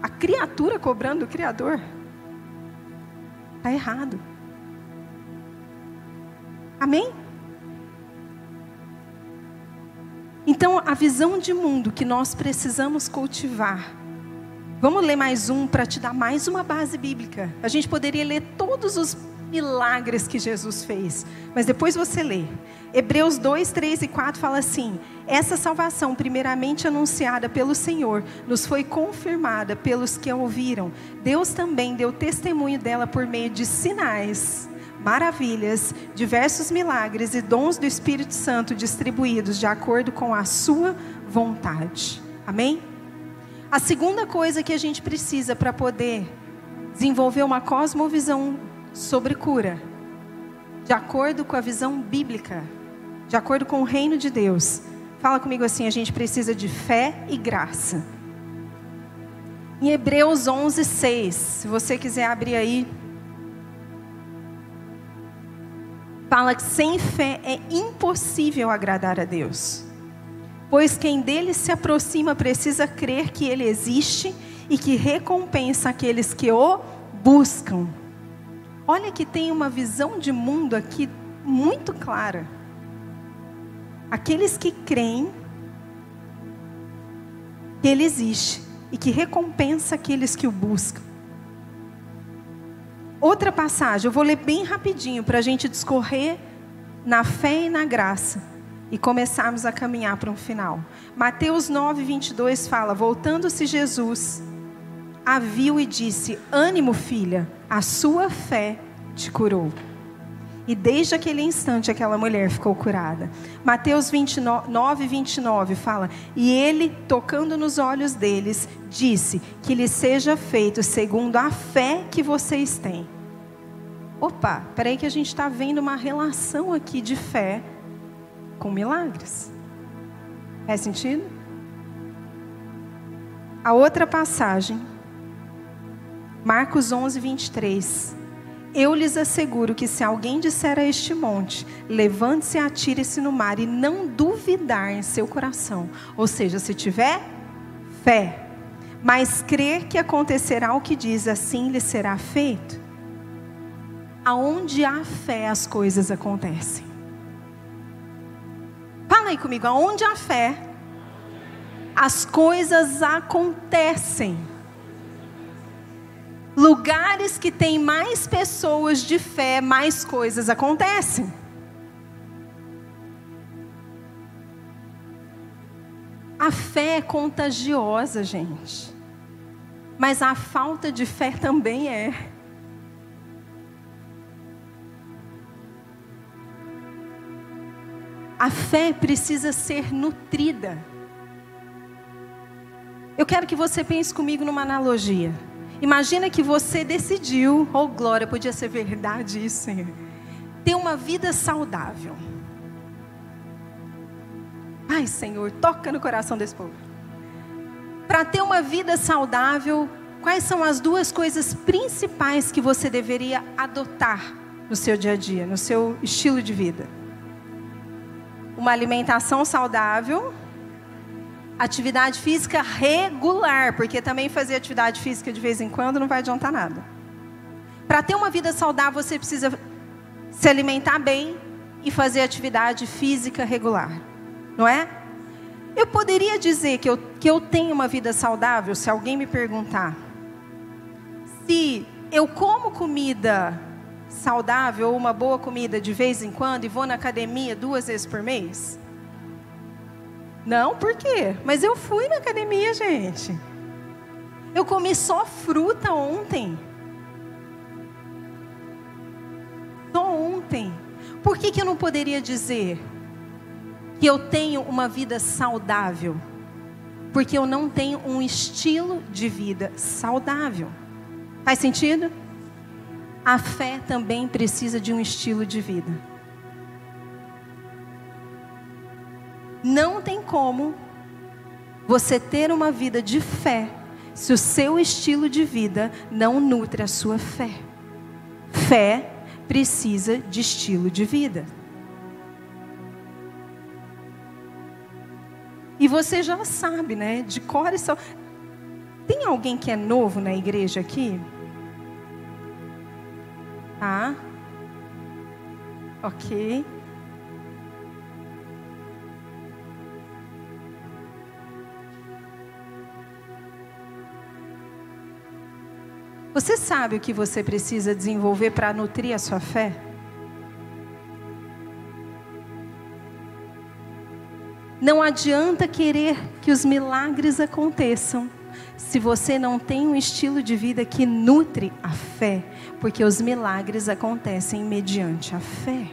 A criatura cobrando o Criador. Está errado. Amém? Então, a visão de mundo que nós precisamos cultivar. Vamos ler mais um para te dar mais uma base bíblica. A gente poderia ler todos os milagres que Jesus fez, mas depois você lê. Hebreus 2, 3 e 4 fala assim: Essa salvação, primeiramente anunciada pelo Senhor, nos foi confirmada pelos que a ouviram. Deus também deu testemunho dela por meio de sinais maravilhas, diversos milagres e dons do Espírito Santo distribuídos de acordo com a sua vontade. Amém? A segunda coisa que a gente precisa para poder desenvolver uma cosmovisão sobre cura, de acordo com a visão bíblica, de acordo com o reino de Deus. Fala comigo assim, a gente precisa de fé e graça. Em Hebreus 11, 6, se você quiser abrir aí, fala que sem fé é impossível agradar a Deus. Pois quem dele se aproxima precisa crer que ele existe e que recompensa aqueles que o buscam. Olha que tem uma visão de mundo aqui muito clara. Aqueles que creem que ele existe e que recompensa aqueles que o buscam. Outra passagem, eu vou ler bem rapidinho para a gente discorrer na fé e na graça e começarmos a caminhar para um final. Mateus 9, 22 fala: Voltando-se Jesus, a viu e disse: Ânimo, filha, a sua fé te curou. E desde aquele instante aquela mulher ficou curada. Mateus 29, 29 fala: E ele, tocando nos olhos deles, disse: Que lhe seja feito segundo a fé que vocês têm. Opa, peraí que a gente está vendo uma relação aqui de fé com milagres. Faz sentido? A outra passagem, Marcos 11, 23. Eu lhes asseguro que se alguém disser a este monte, levante-se e atire-se no mar, e não duvidar em seu coração, ou seja, se tiver fé, mas crer que acontecerá o que diz, assim lhe será feito. Aonde há fé, as coisas acontecem. Fala aí comigo, aonde há fé, as coisas acontecem. Lugares que tem mais pessoas de fé, mais coisas acontecem. A fé é contagiosa, gente. Mas a falta de fé também é. A fé precisa ser nutrida. Eu quero que você pense comigo numa analogia. Imagina que você decidiu, oh glória, podia ser verdade isso, Senhor, ter uma vida saudável. Ai, Senhor, toca no coração desse povo. Para ter uma vida saudável, quais são as duas coisas principais que você deveria adotar no seu dia a dia, no seu estilo de vida? Uma alimentação saudável Atividade física regular, porque também fazer atividade física de vez em quando não vai adiantar nada. Para ter uma vida saudável, você precisa se alimentar bem e fazer atividade física regular, não é? Eu poderia dizer que eu, que eu tenho uma vida saudável se alguém me perguntar se eu como comida saudável ou uma boa comida de vez em quando e vou na academia duas vezes por mês? Não, por quê? Mas eu fui na academia, gente. Eu comi só fruta ontem. Só ontem. Por que, que eu não poderia dizer que eu tenho uma vida saudável? Porque eu não tenho um estilo de vida saudável. Faz sentido? A fé também precisa de um estilo de vida. Não tem como você ter uma vida de fé se o seu estilo de vida não nutre a sua fé. Fé precisa de estilo de vida. E você já sabe, né? De cor e. Tem alguém que é novo na igreja aqui? Tá? Ok. Você sabe o que você precisa desenvolver para nutrir a sua fé? Não adianta querer que os milagres aconteçam se você não tem um estilo de vida que nutre a fé, porque os milagres acontecem mediante a fé.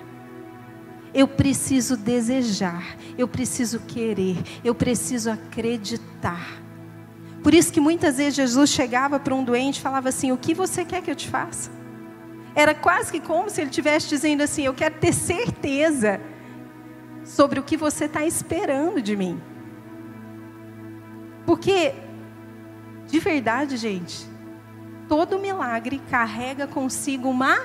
Eu preciso desejar, eu preciso querer, eu preciso acreditar. Por isso que muitas vezes Jesus chegava para um doente e falava assim: O que você quer que eu te faça? Era quase que como se ele estivesse dizendo assim: Eu quero ter certeza sobre o que você está esperando de mim. Porque, de verdade, gente, todo milagre carrega consigo uma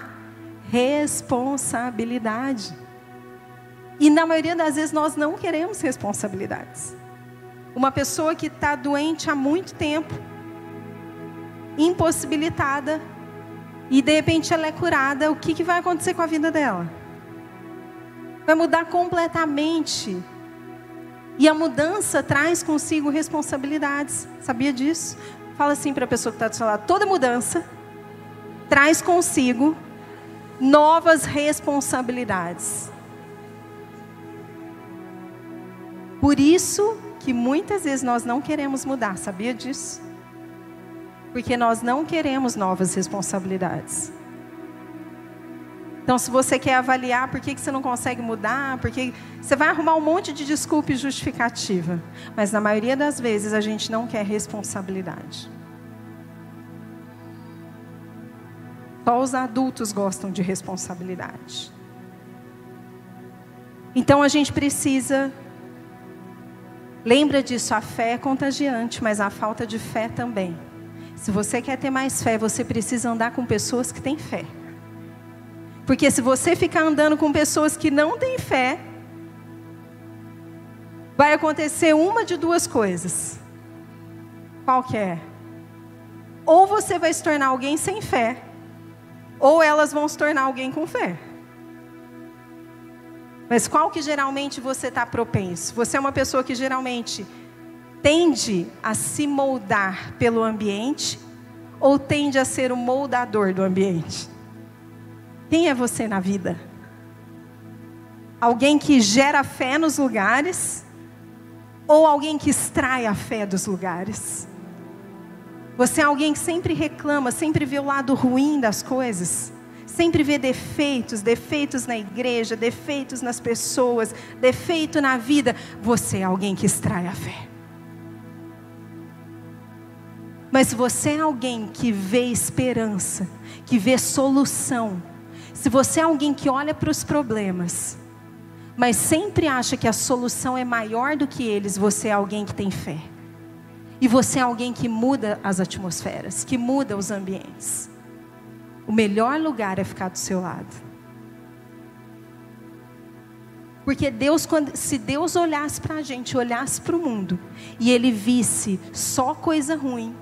responsabilidade. E na maioria das vezes nós não queremos responsabilidades. Uma pessoa que está doente há muito tempo, impossibilitada, e de repente ela é curada, o que, que vai acontecer com a vida dela? Vai mudar completamente. E a mudança traz consigo responsabilidades. Sabia disso? Fala assim para a pessoa que está do seu lado: toda mudança traz consigo novas responsabilidades. Por isso que muitas vezes nós não queremos mudar, sabia disso? Porque nós não queremos novas responsabilidades. Então, se você quer avaliar por que, você não consegue mudar, porque você vai arrumar um monte de desculpa e justificativa. Mas na maioria das vezes a gente não quer responsabilidade. Só os adultos gostam de responsabilidade. Então a gente precisa Lembra disso, a fé é contagiante, mas a falta de fé também. Se você quer ter mais fé, você precisa andar com pessoas que têm fé. Porque se você ficar andando com pessoas que não têm fé, vai acontecer uma de duas coisas. Qual que é? Ou você vai se tornar alguém sem fé, ou elas vão se tornar alguém com fé. Mas qual que geralmente você está propenso? Você é uma pessoa que geralmente tende a se moldar pelo ambiente ou tende a ser o moldador do ambiente? Quem é você na vida? Alguém que gera fé nos lugares ou alguém que extrai a fé dos lugares? Você é alguém que sempre reclama, sempre vê o lado ruim das coisas? sempre vê defeitos, defeitos na igreja, defeitos nas pessoas, defeito na vida, você é alguém que extrai a fé. Mas você é alguém que vê esperança, que vê solução, se você é alguém que olha para os problemas, mas sempre acha que a solução é maior do que eles, você é alguém que tem fé. E você é alguém que muda as atmosferas, que muda os ambientes o melhor lugar é ficar do seu lado. Porque Deus, quando, se Deus olhasse para a gente, olhasse para o mundo, e Ele visse só coisa ruim,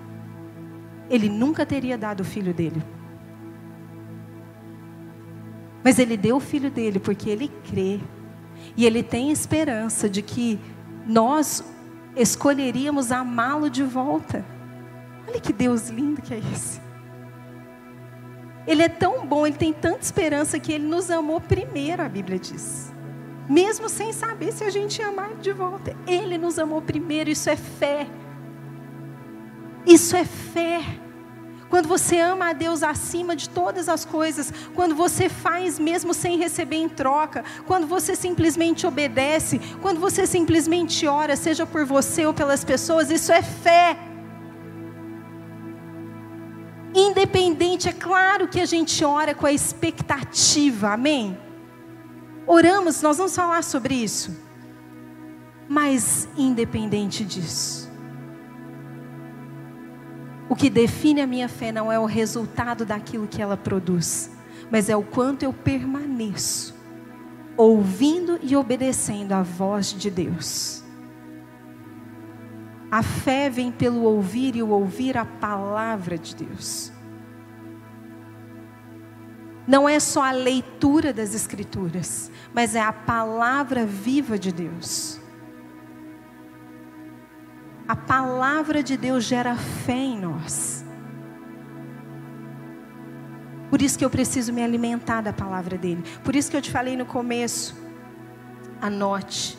Ele nunca teria dado o filho dele. Mas Ele deu o filho dele porque Ele crê, e Ele tem esperança de que nós escolheríamos amá-lo de volta. Olha que Deus lindo que é esse. Ele é tão bom, ele tem tanta esperança que ele nos amou primeiro, a Bíblia diz. Mesmo sem saber se a gente ia amar de volta. Ele nos amou primeiro, isso é fé. Isso é fé. Quando você ama a Deus acima de todas as coisas, quando você faz mesmo sem receber em troca, quando você simplesmente obedece, quando você simplesmente ora, seja por você ou pelas pessoas, isso é fé. Independente, é claro que a gente ora com a expectativa, amém? Oramos, nós vamos falar sobre isso. Mas independente disso, o que define a minha fé não é o resultado daquilo que ela produz, mas é o quanto eu permaneço ouvindo e obedecendo a voz de Deus. A fé vem pelo ouvir e o ouvir a palavra de Deus. Não é só a leitura das Escrituras, mas é a palavra viva de Deus. A palavra de Deus gera fé em nós. Por isso que eu preciso me alimentar da palavra dele. Por isso que eu te falei no começo. Anote.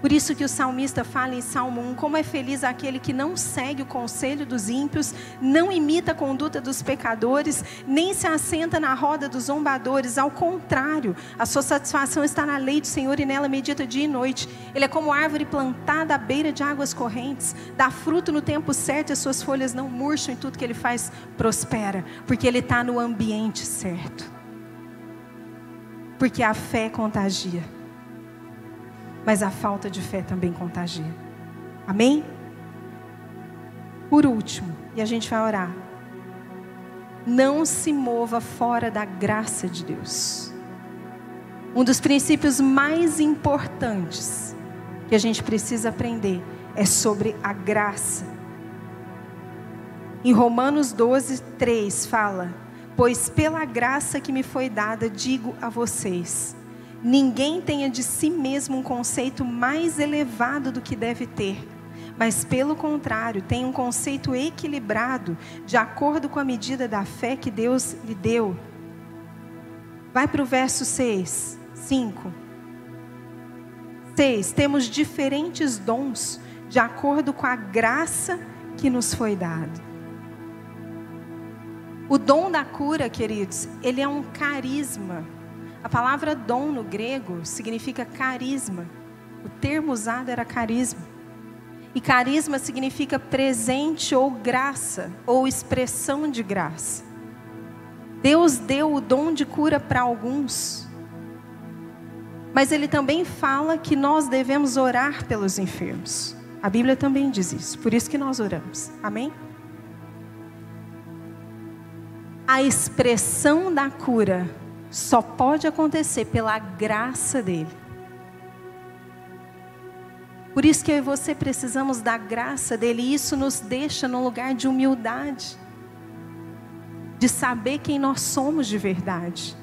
Por isso que o salmista fala em Salmo 1: como é feliz aquele que não segue o conselho dos ímpios, não imita a conduta dos pecadores, nem se assenta na roda dos zombadores. Ao contrário, a sua satisfação está na lei do Senhor e nela medita dia e noite. Ele é como árvore plantada à beira de águas correntes, dá fruto no tempo certo e as suas folhas não murcham, e tudo que ele faz prospera, porque ele está no ambiente certo. Porque a fé contagia mas a falta de fé também contagia. Amém? Por último, e a gente vai orar. Não se mova fora da graça de Deus. Um dos princípios mais importantes que a gente precisa aprender é sobre a graça. Em Romanos 12, 3 fala: Pois pela graça que me foi dada, digo a vocês Ninguém tenha de si mesmo um conceito mais elevado do que deve ter, mas pelo contrário, tenha um conceito equilibrado, de acordo com a medida da fé que Deus lhe deu. Vai para o verso 6, 5. 6. Temos diferentes dons, de acordo com a graça que nos foi dada. O dom da cura, queridos, ele é um carisma a palavra dom no grego significa carisma. O termo usado era carisma. E carisma significa presente ou graça, ou expressão de graça. Deus deu o dom de cura para alguns. Mas ele também fala que nós devemos orar pelos enfermos. A Bíblia também diz isso. Por isso que nós oramos. Amém? A expressão da cura só pode acontecer pela graça dele. Por isso que eu e você precisamos da graça dele, e isso nos deixa num lugar de humildade, de saber quem nós somos de verdade.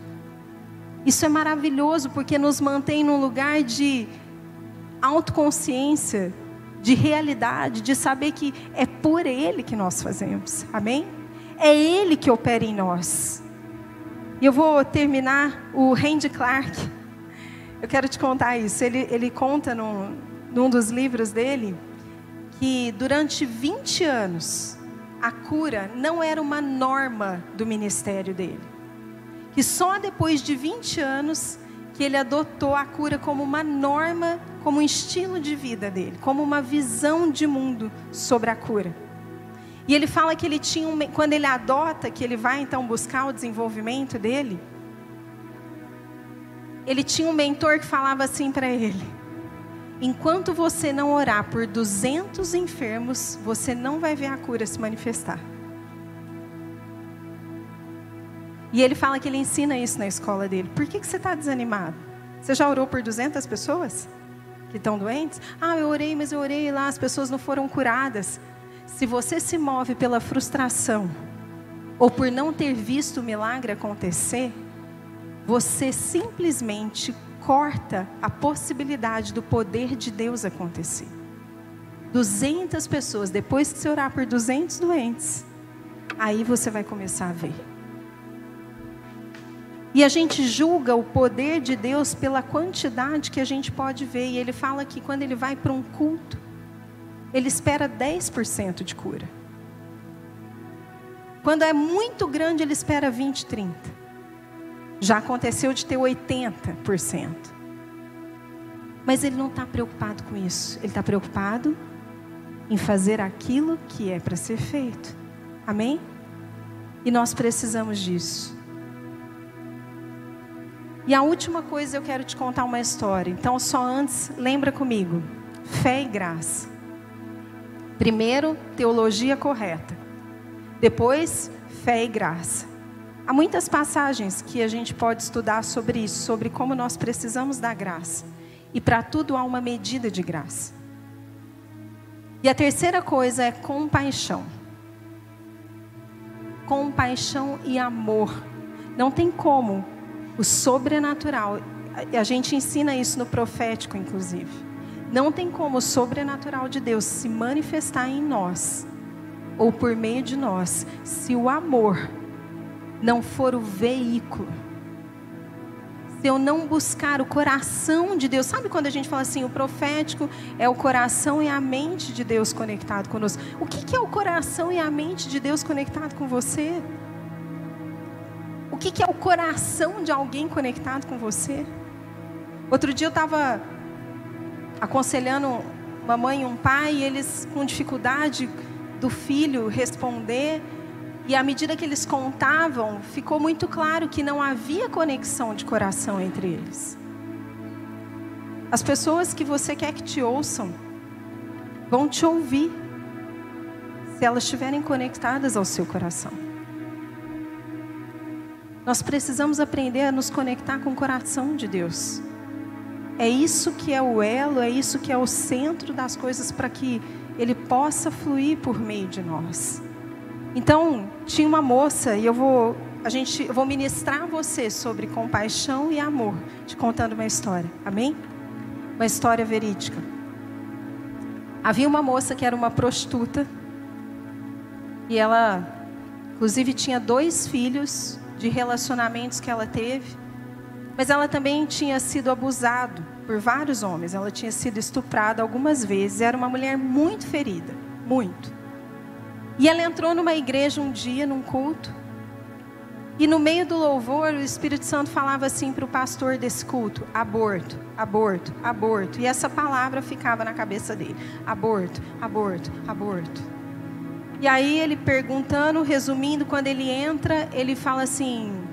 Isso é maravilhoso porque nos mantém num lugar de autoconsciência, de realidade, de saber que é por Ele que nós fazemos. Amém? É Ele que opera em nós. E eu vou terminar o Randy Clark. Eu quero te contar isso. Ele, ele conta num, num dos livros dele que durante 20 anos a cura não era uma norma do ministério dele. Que só depois de 20 anos que ele adotou a cura como uma norma, como um estilo de vida dele, como uma visão de mundo sobre a cura. E ele fala que ele tinha um, quando ele adota, que ele vai então buscar o desenvolvimento dele, ele tinha um mentor que falava assim para ele: enquanto você não orar por 200 enfermos, você não vai ver a cura se manifestar. E ele fala que ele ensina isso na escola dele. Por que, que você está desanimado? Você já orou por 200 pessoas que estão doentes? Ah, eu orei, mas eu orei lá, as pessoas não foram curadas. Se você se move pela frustração ou por não ter visto o milagre acontecer, você simplesmente corta a possibilidade do poder de Deus acontecer. 200 pessoas, depois que você orar por 200 doentes, aí você vai começar a ver. E a gente julga o poder de Deus pela quantidade que a gente pode ver. E ele fala que quando ele vai para um culto, ele espera 10% de cura. Quando é muito grande, ele espera 20, 30. Já aconteceu de ter 80%. Mas ele não está preocupado com isso. Ele está preocupado em fazer aquilo que é para ser feito. Amém? E nós precisamos disso. E a última coisa eu quero te contar uma história. Então, só antes, lembra comigo: fé e graça. Primeiro, teologia correta. Depois, fé e graça. Há muitas passagens que a gente pode estudar sobre isso, sobre como nós precisamos da graça. E para tudo há uma medida de graça. E a terceira coisa é compaixão. Compaixão e amor. Não tem como o sobrenatural. A gente ensina isso no profético, inclusive. Não tem como o sobrenatural de Deus se manifestar em nós ou por meio de nós, se o amor não for o veículo. Se eu não buscar o coração de Deus, sabe quando a gente fala assim, o profético é o coração e a mente de Deus conectado conosco? O que, que é o coração e a mente de Deus conectado com você? O que, que é o coração de alguém conectado com você? Outro dia eu estava aconselhando uma mãe e um pai, e eles com dificuldade do filho responder. E à medida que eles contavam, ficou muito claro que não havia conexão de coração entre eles. As pessoas que você quer que te ouçam vão te ouvir se elas estiverem conectadas ao seu coração. Nós precisamos aprender a nos conectar com o coração de Deus. É isso que é o elo, é isso que é o centro das coisas para que ele possa fluir por meio de nós. Então, tinha uma moça e eu vou a gente eu vou ministrar a você sobre compaixão e amor, te contando uma história. Amém? Uma história verídica. Havia uma moça que era uma prostituta e ela inclusive tinha dois filhos de relacionamentos que ela teve, mas ela também tinha sido abusado por vários homens. Ela tinha sido estuprada algumas vezes. Era uma mulher muito ferida, muito. E ela entrou numa igreja um dia, num culto. E no meio do louvor, o Espírito Santo falava assim para o pastor desse culto: aborto, aborto, aborto. E essa palavra ficava na cabeça dele: aborto, aborto, aborto. E aí ele perguntando, resumindo, quando ele entra, ele fala assim: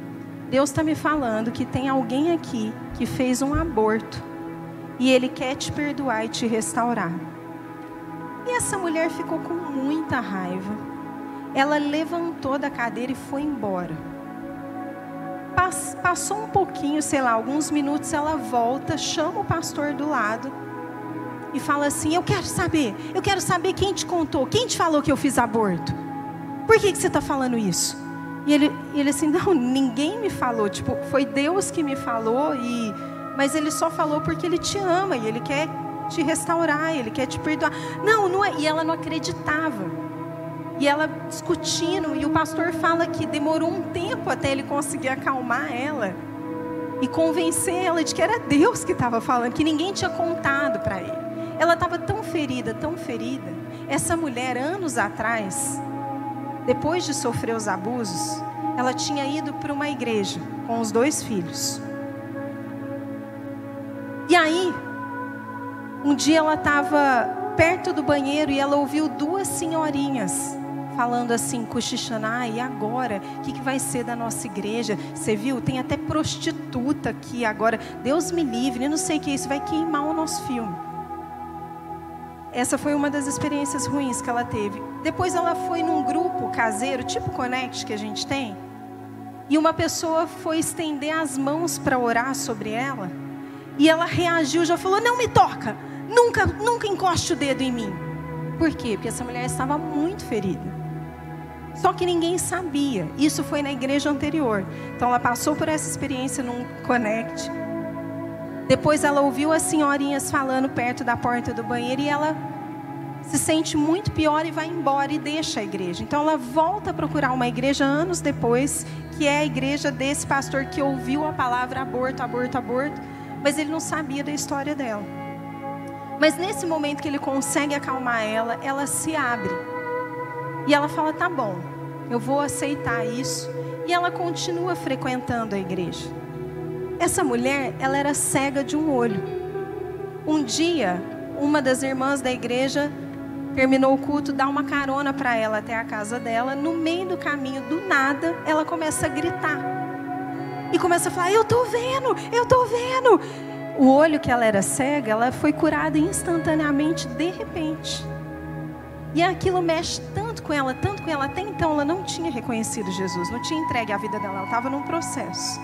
Deus está me falando que tem alguém aqui que fez um aborto e Ele quer te perdoar e te restaurar. E essa mulher ficou com muita raiva. Ela levantou da cadeira e foi embora. Passou um pouquinho, sei lá, alguns minutos, ela volta, chama o pastor do lado e fala assim: Eu quero saber, eu quero saber quem te contou, quem te falou que eu fiz aborto. Por que, que você está falando isso? E ele, ele assim: <laughs> Não, ninguém me falou. Tipo, foi Deus que me falou e mas ele só falou porque ele te ama e ele quer te restaurar, ele quer te perdoar. Não, não é. E ela não acreditava. E ela discutindo, e o pastor fala que demorou um tempo até ele conseguir acalmar ela e convencer ela de que era Deus que estava falando, que ninguém tinha contado para ele. Ela estava tão ferida, tão ferida. Essa mulher, anos atrás, depois de sofrer os abusos, ela tinha ido para uma igreja com os dois filhos. E aí, um dia ela estava perto do banheiro e ela ouviu duas senhorinhas falando assim, cochichando, ah, e agora? O que, que vai ser da nossa igreja? Você viu? Tem até prostituta aqui agora. Deus me livre, não sei o que é isso, vai queimar o nosso filme. Essa foi uma das experiências ruins que ela teve. Depois ela foi num grupo caseiro, tipo Connect que a gente tem, e uma pessoa foi estender as mãos para orar sobre ela. E ela reagiu, já falou: Não me toca, nunca, nunca encoste o dedo em mim. Por quê? Porque essa mulher estava muito ferida. Só que ninguém sabia. Isso foi na igreja anterior. Então ela passou por essa experiência num connect. Depois ela ouviu as senhorinhas falando perto da porta do banheiro e ela se sente muito pior e vai embora e deixa a igreja. Então ela volta a procurar uma igreja anos depois, que é a igreja desse pastor que ouviu a palavra aborto, aborto, aborto mas ele não sabia da história dela. Mas nesse momento que ele consegue acalmar ela, ela se abre. E ela fala: tá bom, eu vou aceitar isso. E ela continua frequentando a igreja. Essa mulher, ela era cega de um olho. Um dia, uma das irmãs da igreja terminou o culto, dá uma carona para ela até a casa dela. No meio do caminho, do nada, ela começa a gritar. E começa a falar: Eu tô vendo, eu tô vendo. O olho que ela era cega, ela foi curada instantaneamente, de repente. E aquilo mexe tanto com ela, tanto com ela. Até então ela não tinha reconhecido Jesus, não tinha entregue a vida dela, ela estava num processo.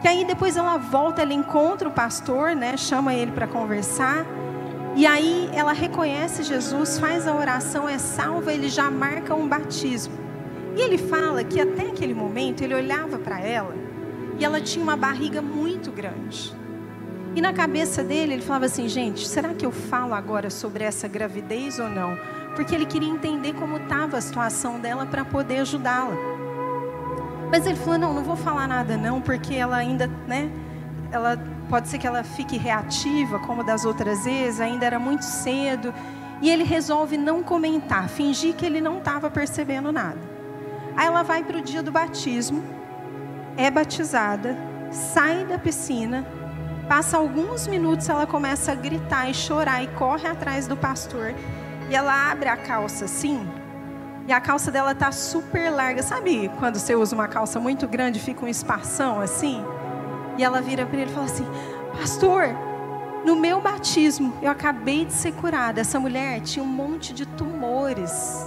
Que aí depois ela volta, ela encontra o pastor, né, chama ele para conversar. E aí ela reconhece Jesus, faz a oração, é salva, ele já marca um batismo. E ele fala que até aquele momento ele olhava para ela e ela tinha uma barriga muito grande. E na cabeça dele ele falava assim: gente, será que eu falo agora sobre essa gravidez ou não? Porque ele queria entender como estava a situação dela para poder ajudá-la. Mas ele falou: não, não vou falar nada não, porque ela ainda, né? Ela pode ser que ela fique reativa, como das outras vezes, ainda era muito cedo. E ele resolve não comentar, fingir que ele não estava percebendo nada. Aí ela vai para o dia do batismo, é batizada, sai da piscina, passa alguns minutos, ela começa a gritar e chorar e corre atrás do pastor. E ela abre a calça assim, e a calça dela tá super larga. Sabe quando você usa uma calça muito grande, fica um espação assim? E ela vira para ele e fala assim: Pastor, no meu batismo eu acabei de ser curada. Essa mulher tinha um monte de tumores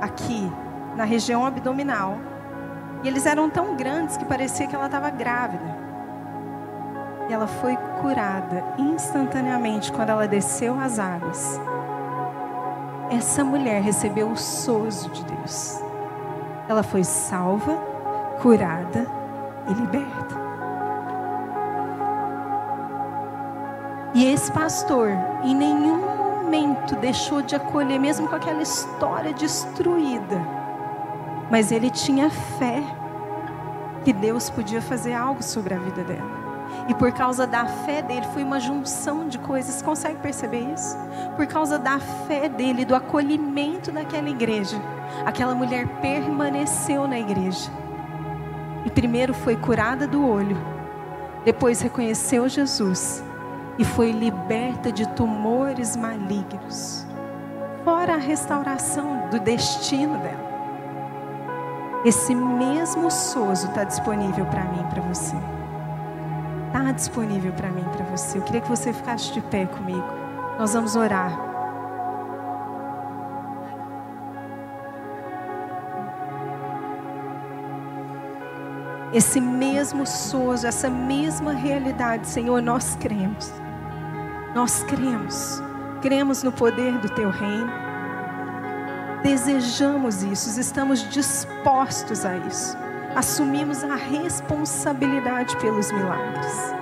aqui na região abdominal. E eles eram tão grandes que parecia que ela estava grávida. E ela foi curada instantaneamente quando ela desceu as águas. Essa mulher recebeu o sozo de Deus. Ela foi salva, curada e liberta. E esse pastor, em nenhum momento, deixou de acolher, mesmo com aquela história destruída. Mas ele tinha fé que Deus podia fazer algo sobre a vida dela. E por causa da fé dele, foi uma junção de coisas. Consegue perceber isso? Por causa da fé dele, do acolhimento daquela igreja, aquela mulher permaneceu na igreja. E primeiro foi curada do olho, depois reconheceu Jesus e foi liberta de tumores malignos. Fora a restauração do destino dela. Esse mesmo sozo está disponível para mim e para você. Está disponível para mim para você. Eu queria que você ficasse de pé comigo. Nós vamos orar. Esse mesmo sozo, essa mesma realidade, Senhor, nós cremos. Nós cremos, cremos no poder do Teu reino, desejamos isso, estamos dispostos a isso, assumimos a responsabilidade pelos milagres.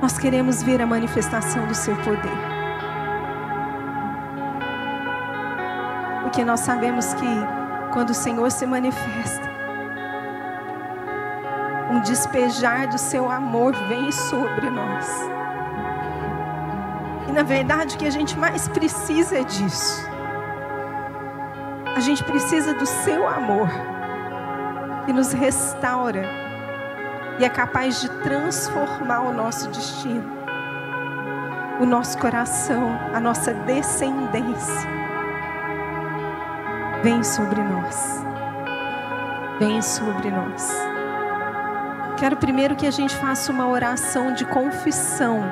Nós queremos ver a manifestação do Seu poder. Porque nós sabemos que quando o Senhor se manifesta, um despejar do seu amor vem sobre nós na verdade, o que a gente mais precisa é disso. A gente precisa do seu amor, que nos restaura e é capaz de transformar o nosso destino, o nosso coração, a nossa descendência. Vem sobre nós. Vem sobre nós. Quero primeiro que a gente faça uma oração de confissão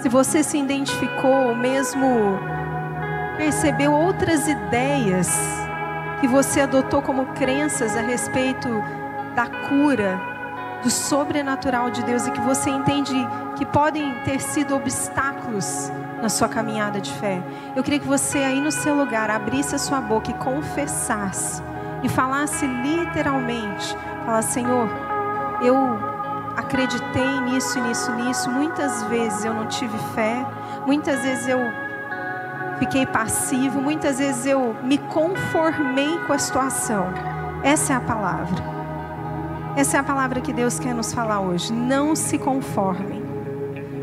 se você se identificou, ou mesmo percebeu outras ideias que você adotou como crenças a respeito da cura, do sobrenatural de Deus e que você entende que podem ter sido obstáculos na sua caminhada de fé. Eu queria que você aí no seu lugar abrisse a sua boca e confessasse e falasse literalmente, Senhor, eu acreditei nisso, nisso, nisso. Muitas vezes eu não tive fé, muitas vezes eu fiquei passivo, muitas vezes eu me conformei com a situação. Essa é a palavra. Essa é a palavra que Deus quer nos falar hoje. Não se conformem.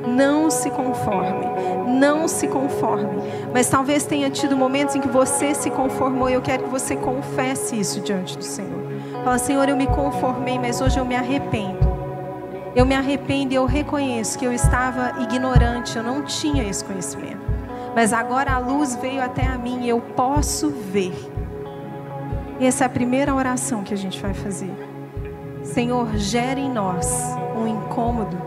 Não se conforme. Não se conforme. Mas talvez tenha tido momentos em que você se conformou e eu quero que você confesse isso diante do Senhor. Fala, Senhor, eu me conformei, mas hoje eu me arrependo. Eu me arrependo e eu reconheço que eu estava ignorante, eu não tinha esse conhecimento. Mas agora a luz veio até a mim e eu posso ver. Essa é a primeira oração que a gente vai fazer. Senhor, gere em nós um incômodo.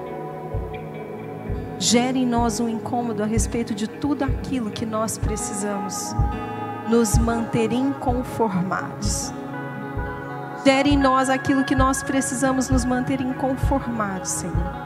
Gere em nós um incômodo a respeito de tudo aquilo que nós precisamos nos manter inconformados. Gere em nós aquilo que nós precisamos nos manter inconformados, Senhor.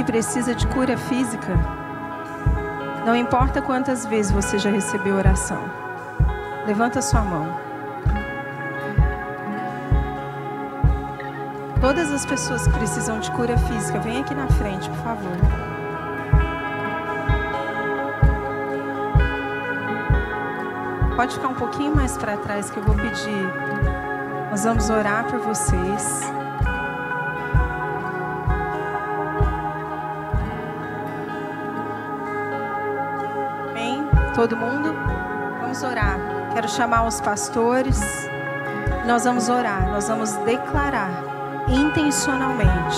Que precisa de cura física? Não importa quantas vezes você já recebeu oração. Levanta sua mão. Todas as pessoas que precisam de cura física, vem aqui na frente, por favor. Pode ficar um pouquinho mais para trás que eu vou pedir. Nós vamos orar por vocês. Todo mundo? Vamos orar. Quero chamar os pastores. Nós vamos orar, nós vamos declarar intencionalmente.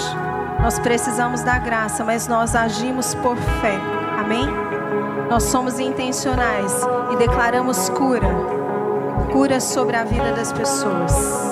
Nós precisamos da graça, mas nós agimos por fé. Amém? Nós somos intencionais e declaramos cura. Cura sobre a vida das pessoas.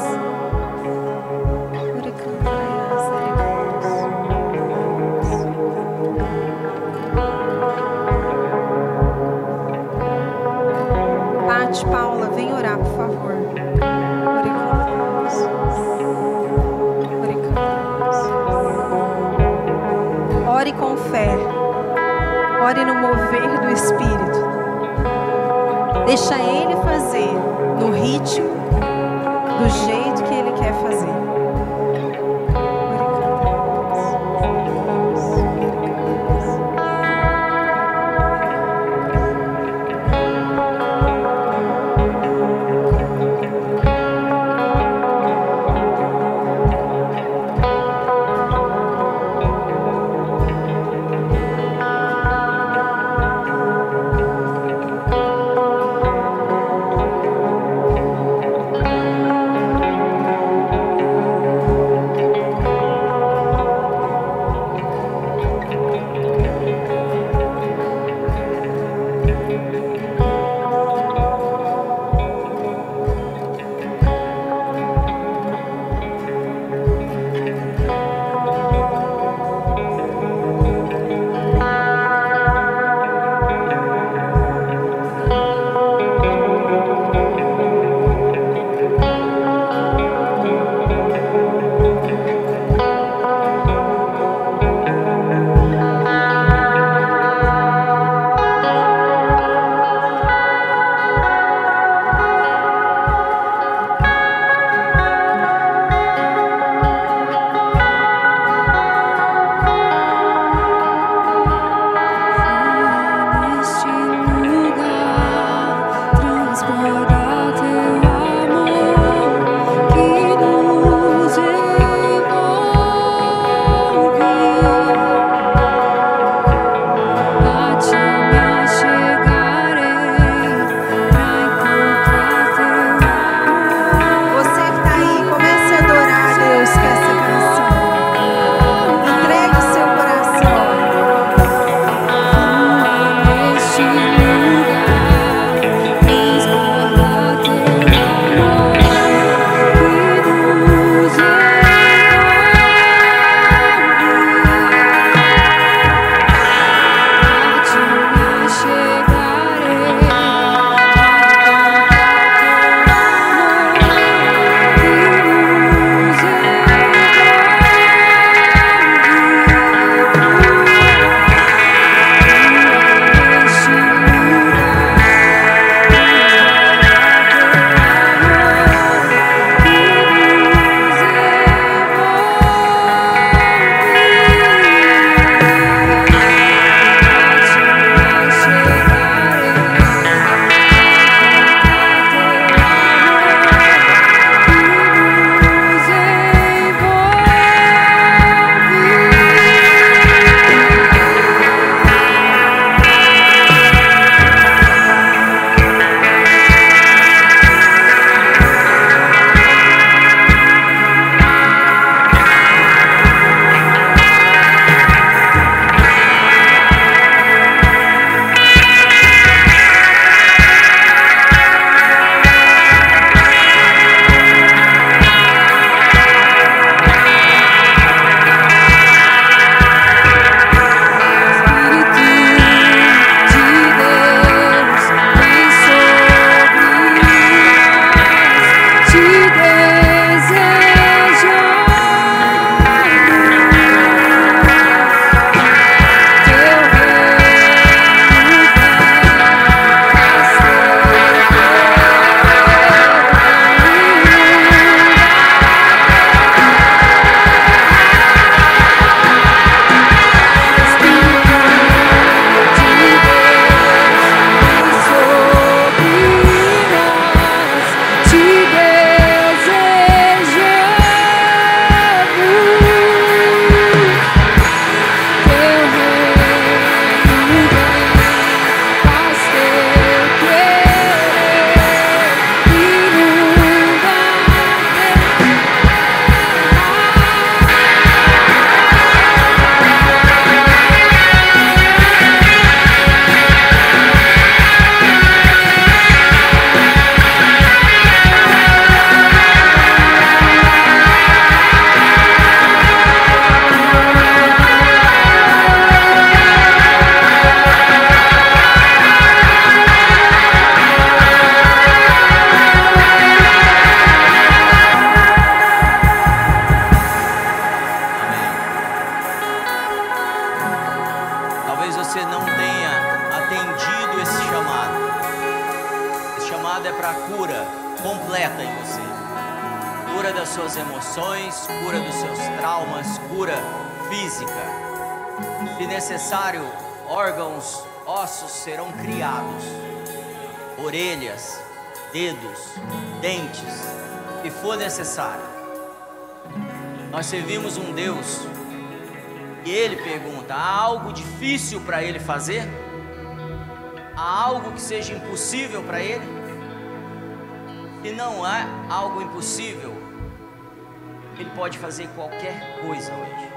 Fazer qualquer coisa hoje.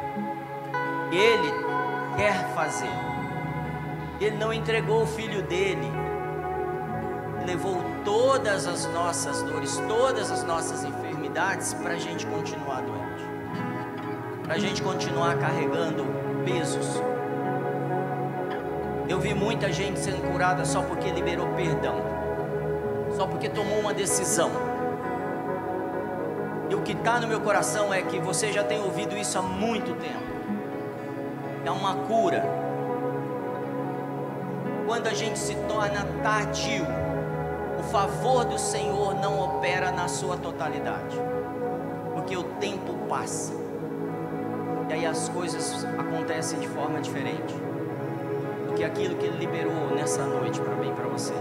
Ele quer fazer. Ele não entregou o filho dele, levou todas as nossas dores, todas as nossas enfermidades para a gente continuar doente, para a gente continuar carregando pesos. Eu vi muita gente sendo curada só porque liberou perdão, só porque tomou uma decisão. Que está no meu coração é que você já tem ouvido isso há muito tempo. É uma cura. Quando a gente se torna tardio, o favor do Senhor não opera na sua totalidade, porque o tempo passa, e aí as coisas acontecem de forma diferente do que aquilo que Ele liberou nessa noite para mim para você.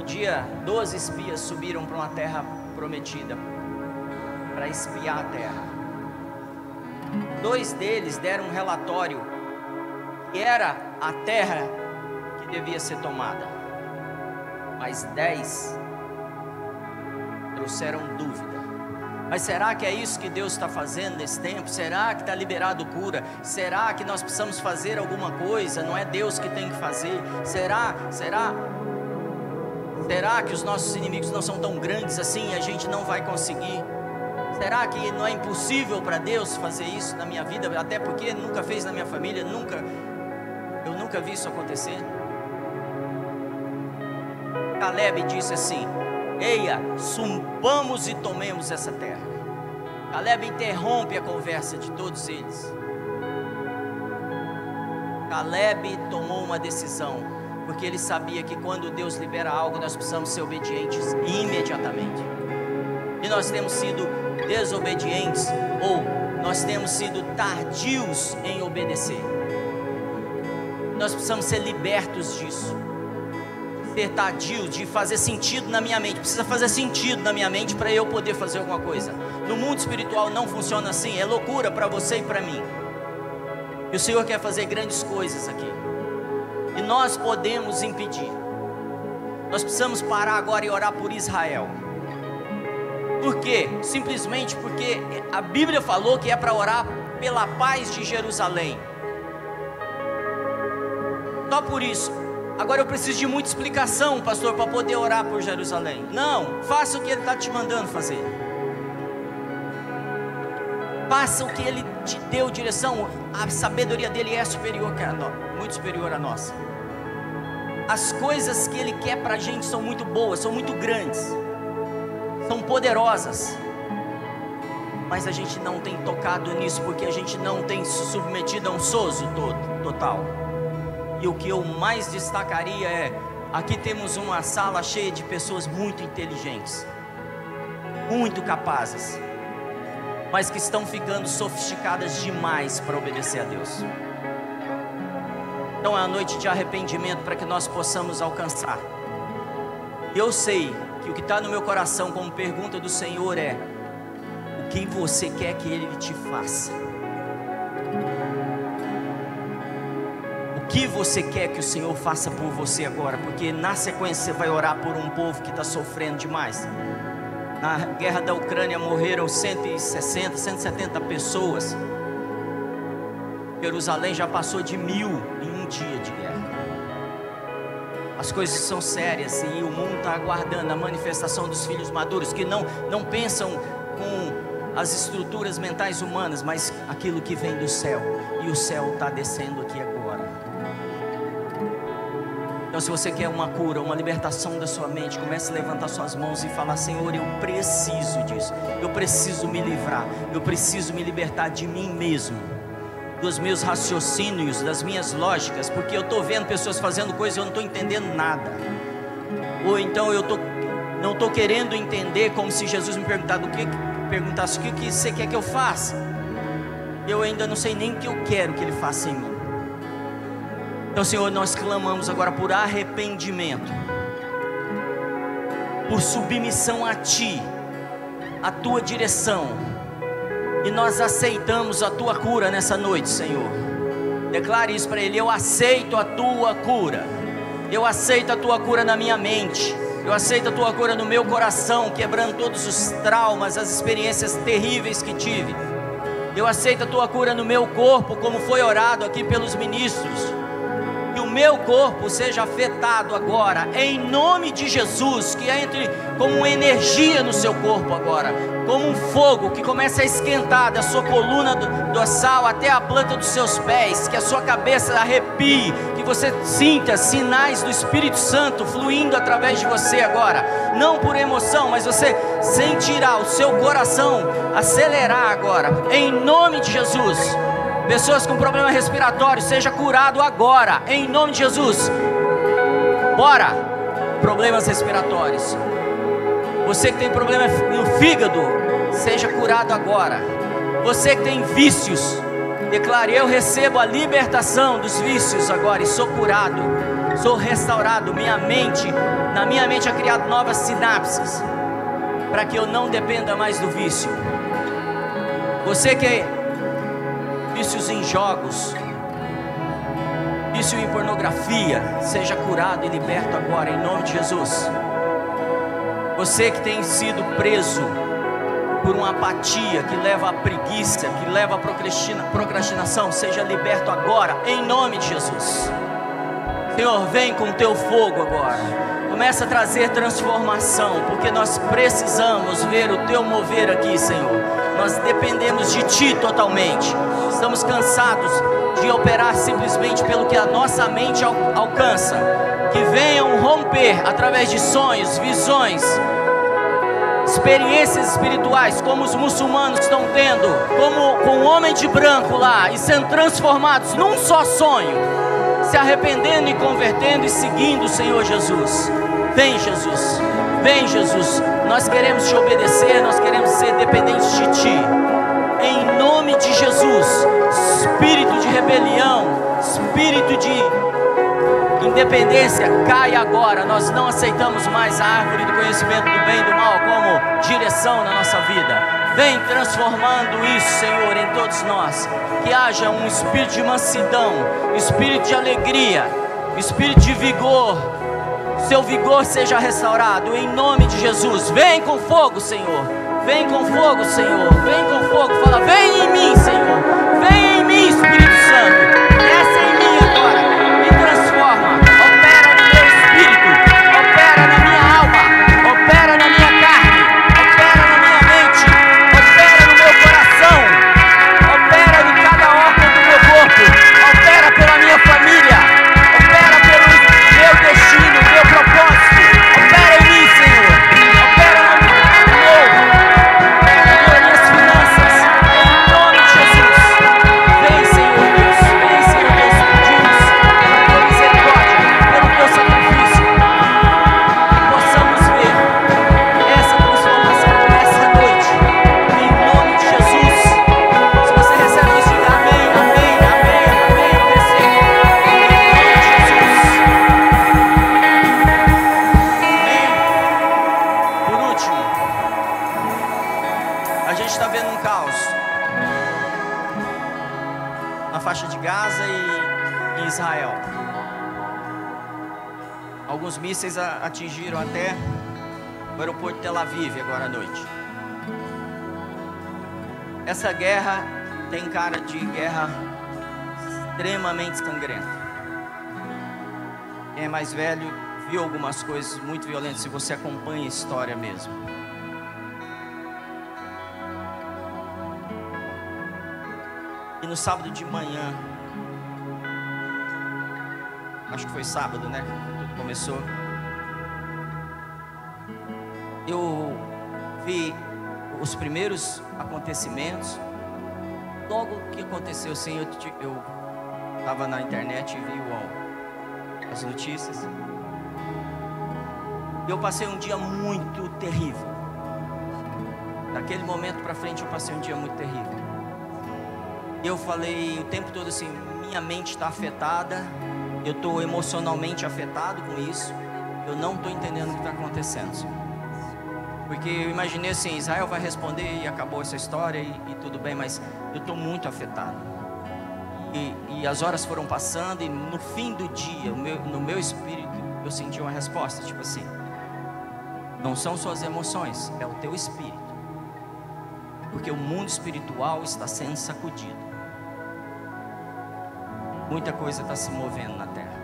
Um dia, doze espias subiram para uma terra prometida para espiar a terra. Dois deles deram um relatório que era a terra que devia ser tomada, mas dez trouxeram dúvida. Mas será que é isso que Deus está fazendo nesse tempo? Será que está liberado cura? Será que nós precisamos fazer alguma coisa? Não é Deus que tem que fazer? Será? Será? Será que os nossos inimigos não são tão grandes assim e a gente não vai conseguir? Será que não é impossível para Deus fazer isso na minha vida? Até porque nunca fez na minha família, nunca, eu nunca vi isso acontecer. Caleb disse assim: Eia, sumbamos e tomemos essa terra. Caleb interrompe a conversa de todos eles. Caleb tomou uma decisão, porque ele sabia que quando Deus libera algo, nós precisamos ser obedientes imediatamente. E nós temos sido desobedientes ou nós temos sido tardios em obedecer. Nós precisamos ser libertos disso ser tardio, de fazer sentido na minha mente. Precisa fazer sentido na minha mente para eu poder fazer alguma coisa. No mundo espiritual não funciona assim, é loucura para você e para mim. E o Senhor quer fazer grandes coisas aqui. E nós podemos impedir. Nós precisamos parar agora e orar por Israel. Por quê? Simplesmente porque a Bíblia falou que é para orar pela paz de Jerusalém. Só por isso, Agora eu preciso de muita explicação, pastor, para poder orar por Jerusalém. Não, faça o que Ele está te mandando fazer. Faça o que Ele te deu direção. A sabedoria dele é superior que muito superior à nossa. As coisas que Ele quer para a gente são muito boas, são muito grandes, são poderosas. Mas a gente não tem tocado nisso porque a gente não tem se submetido a um sozo todo, total. E o que eu mais destacaria é: aqui temos uma sala cheia de pessoas muito inteligentes, muito capazes, mas que estão ficando sofisticadas demais para obedecer a Deus. Então é a noite de arrependimento para que nós possamos alcançar. Eu sei que o que está no meu coração como pergunta do Senhor é: o que você quer que Ele te faça? que você quer que o Senhor faça por você agora? Porque na sequência você vai orar por um povo que está sofrendo demais. Na guerra da Ucrânia morreram 160, 170 pessoas. Jerusalém já passou de mil em dia de guerra. As coisas são sérias e o mundo está aguardando a manifestação dos filhos maduros que não, não pensam com as estruturas mentais humanas, mas aquilo que vem do céu. E o céu está descendo aqui agora. Então, se você quer uma cura, uma libertação da sua mente, comece a levantar suas mãos e falar: Senhor, eu preciso disso. Eu preciso me livrar. Eu preciso me libertar de mim mesmo. Dos meus raciocínios, das minhas lógicas, porque eu estou vendo pessoas fazendo coisas e eu não estou entendendo nada. Ou então eu tô, não estou querendo entender, como se Jesus me perguntasse o que, perguntasse o que, que você quer que eu faça. Eu ainda não sei nem o que eu quero que Ele faça em mim. Então, Senhor, nós clamamos agora por arrependimento, por submissão a Ti, a Tua direção e nós aceitamos a tua cura nessa noite, Senhor. Declare isso para Ele: Eu aceito a tua cura. Eu aceito a tua cura na minha mente. Eu aceito a tua cura no meu coração, quebrando todos os traumas, as experiências terríveis que tive. Eu aceito a tua cura no meu corpo, como foi orado aqui pelos ministros meu corpo seja afetado agora, em nome de Jesus, que entre como energia no seu corpo agora, como um fogo que começa a esquentar da sua coluna dorsal até a planta dos seus pés, que a sua cabeça arrepie, que você sinta sinais do Espírito Santo fluindo através de você agora, não por emoção, mas você sentirá o seu coração acelerar agora, em nome de Jesus. Pessoas com problema respiratório, seja curado agora, em nome de Jesus. Bora! Problemas respiratórios. Você que tem problema no fígado, seja curado agora. Você que tem vícios, declare: Eu recebo a libertação dos vícios agora e sou curado, sou restaurado. Minha mente, na minha mente é criado novas sinapses, para que eu não dependa mais do vício. Você que vícios em jogos, vício em pornografia, seja curado e liberto agora, em nome de Jesus. Você que tem sido preso por uma apatia que leva à preguiça, que leva à procrastinação, seja liberto agora, em nome de Jesus. Senhor, vem com teu fogo agora. Começa a trazer transformação, porque nós precisamos ver o teu mover aqui, Senhor. Nós dependemos de ti totalmente. Estamos cansados de operar simplesmente pelo que a nossa mente al alcança. Que venham romper através de sonhos, visões, experiências espirituais, como os muçulmanos estão tendo, como com o homem de branco lá, e sendo transformados num só sonho, se arrependendo e convertendo e seguindo o Senhor Jesus. Vem, Jesus, vem, Jesus. Nós queremos te obedecer, nós queremos ser dependentes de Ti. Em nome de Jesus, espírito de rebelião, espírito de independência, cai agora. Nós não aceitamos mais a árvore do conhecimento do bem e do mal como direção na nossa vida. Vem transformando isso, Senhor, em todos nós. Que haja um espírito de mansidão, espírito de alegria, espírito de vigor seu vigor seja restaurado em nome de Jesus. Vem com fogo, Senhor. Vem com fogo, Senhor. Vem com fogo. Fala, vem em mim, Senhor. Vem em mim, Espírito Santo. Essa guerra tem cara de guerra extremamente sangrenta. Quem é mais velho viu algumas coisas muito violentas, se você acompanha a história mesmo. E no sábado de manhã, acho que foi sábado, né? Tudo começou. Eu vi os primeiros acontecimentos logo que aconteceu, assim, eu estava na internet e vi o, as notícias. Eu passei um dia muito terrível. Daquele momento para frente eu passei um dia muito terrível. Eu falei o tempo todo assim, minha mente está afetada, eu estou emocionalmente afetado com isso, eu não estou entendendo o que está acontecendo. Porque eu imaginei assim, Israel vai responder e acabou essa história e, e tudo bem, mas eu estou muito afetado. E, e, as horas foram passando e no fim do dia, meu, no meu espírito, eu senti uma resposta, tipo assim, não são suas emoções, é o teu espírito. Porque o mundo espiritual está sendo sacudido. Muita coisa está se movendo na terra.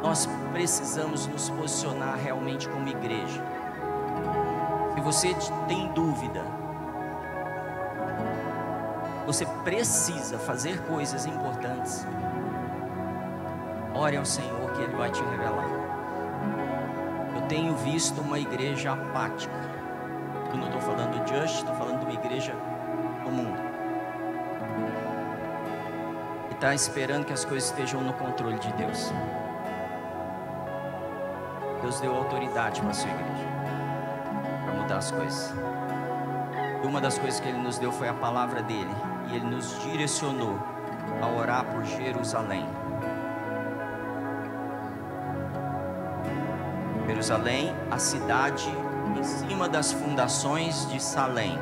Nós precisamos nos posicionar realmente como igreja você tem dúvida, você precisa fazer coisas importantes, ore ao Senhor que Ele vai te revelar. Eu tenho visto uma igreja apática. Eu não estou falando de Just, estou falando de uma igreja mundo. E está esperando que as coisas estejam no controle de Deus. Deus deu autoridade para a sua igreja mudar as coisas. E uma das coisas que Ele nos deu foi a palavra dele. E Ele nos direcionou a orar por Jerusalém. Jerusalém, a cidade em cima das fundações de Salém.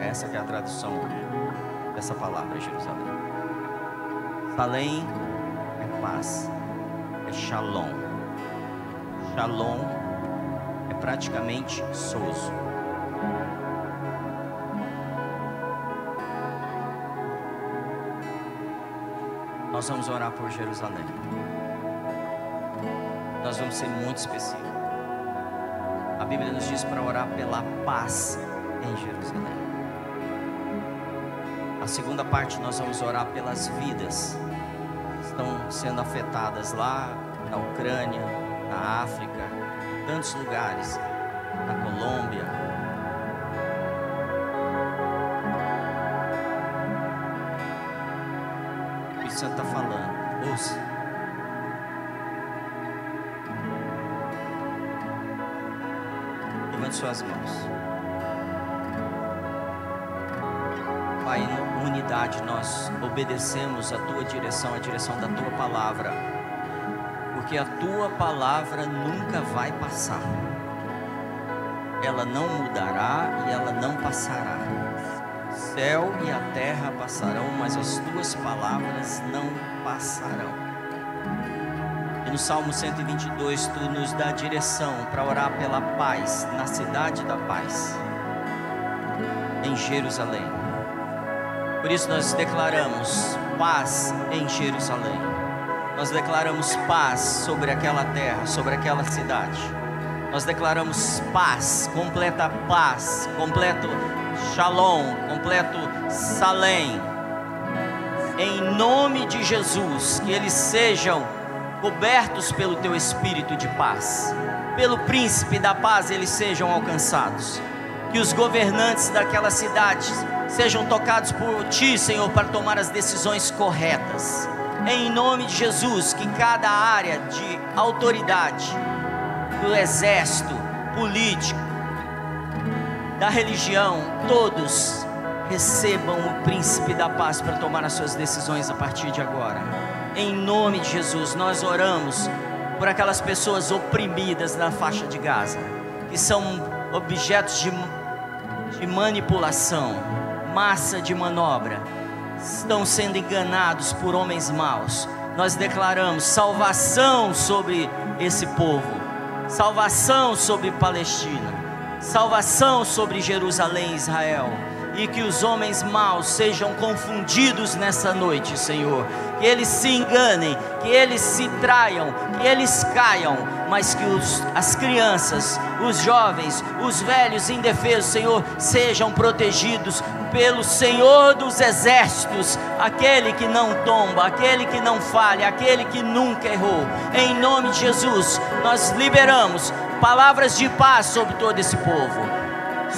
Essa é a tradução dessa palavra, Jerusalém. Salém é paz, é shalom. Shalom é praticamente sozo. Nós vamos orar por Jerusalém. Nós vamos ser muito específicos. A Bíblia nos diz para orar pela paz em Jerusalém. A segunda parte nós vamos orar pelas vidas que estão sendo afetadas lá na Ucrânia, na África, em tantos lugares, na Colômbia, suas mãos. Pai, em unidade nós obedecemos a tua direção, a direção da tua palavra, porque a tua palavra nunca vai passar, ela não mudará e ela não passará céu e a terra passarão, mas as tuas palavras não passarão. No Salmo 122, tu nos dá direção para orar pela paz na cidade da paz, em Jerusalém. Por isso nós declaramos paz em Jerusalém. Nós declaramos paz sobre aquela terra, sobre aquela cidade. Nós declaramos paz, completa paz, completo Shalom, completo Salém. Em nome de Jesus, que eles sejam cobertos pelo teu espírito de paz. Pelo príncipe da paz eles sejam alcançados. Que os governantes daquela cidade sejam tocados por ti, Senhor, para tomar as decisões corretas. Em nome de Jesus, que cada área de autoridade do exército, político, da religião, todos recebam o príncipe da paz para tomar as suas decisões a partir de agora. Em nome de Jesus, nós oramos por aquelas pessoas oprimidas na faixa de Gaza, que são objetos de, de manipulação, massa de manobra, estão sendo enganados por homens maus. Nós declaramos salvação sobre esse povo, salvação sobre Palestina salvação sobre Jerusalém, Israel, e que os homens maus sejam confundidos nessa noite, Senhor. Que eles se enganem, que eles se traiam, que eles caiam, mas que os, as crianças, os jovens, os velhos indefesos, Senhor, sejam protegidos pelo Senhor dos exércitos, aquele que não tomba, aquele que não falha, aquele que nunca errou. Em nome de Jesus, nós liberamos palavras de paz sobre todo esse povo.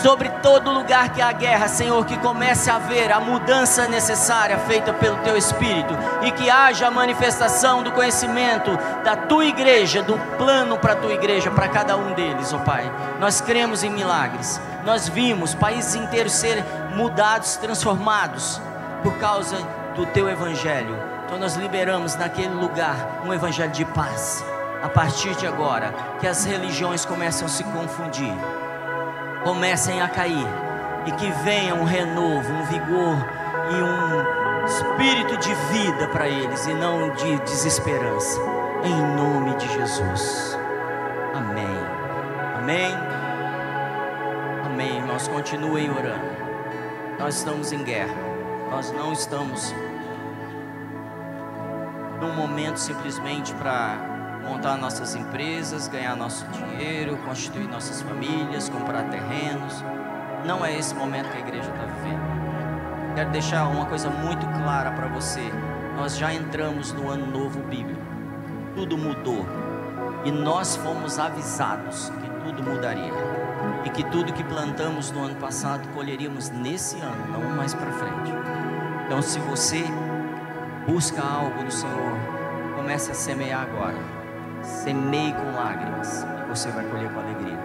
Sobre todo lugar que há guerra, Senhor, que comece a haver a mudança necessária feita pelo Teu Espírito e que haja a manifestação do conhecimento da Tua igreja, do plano para a Tua igreja, para cada um deles, ó oh Pai. Nós cremos em milagres, nós vimos países inteiros serem mudados, transformados por causa do Teu Evangelho. Então nós liberamos naquele lugar um Evangelho de paz. A partir de agora, que as religiões começam a se confundir comecem a cair e que venha um renovo, um vigor e um espírito de vida para eles e não de desesperança. Em nome de Jesus. Amém. Amém. Amém. Irmãos, continuem orando. Nós estamos em guerra. Nós não estamos num momento simplesmente para montar nossas empresas, ganhar nosso dinheiro, constituir nossas famílias, comprar terrenos. Não é esse momento que a igreja está vivendo. Quero deixar uma coisa muito clara para você. Nós já entramos no ano novo bíblico. Tudo mudou. E nós fomos avisados que tudo mudaria. E que tudo que plantamos no ano passado colheríamos nesse ano, não mais para frente. Então, se você busca algo do Senhor, comece a semear agora semeie com lágrimas e você vai colher com alegria.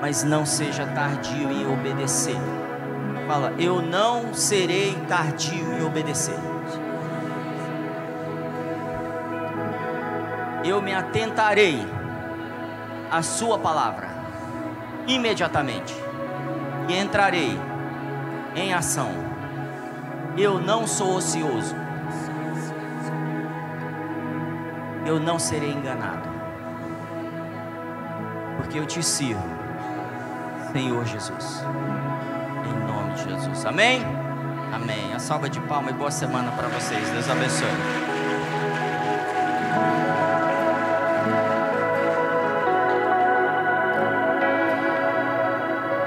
Mas não seja tardio em obedecer. Fala, eu não serei tardio em obedecer. Eu me atentarei à Sua palavra imediatamente e entrarei em ação. Eu não sou ocioso. Eu não serei enganado porque eu te sirvo, Senhor Jesus. Em nome de Jesus. Amém? Amém. A salva de palmas e boa semana para vocês. Deus abençoe.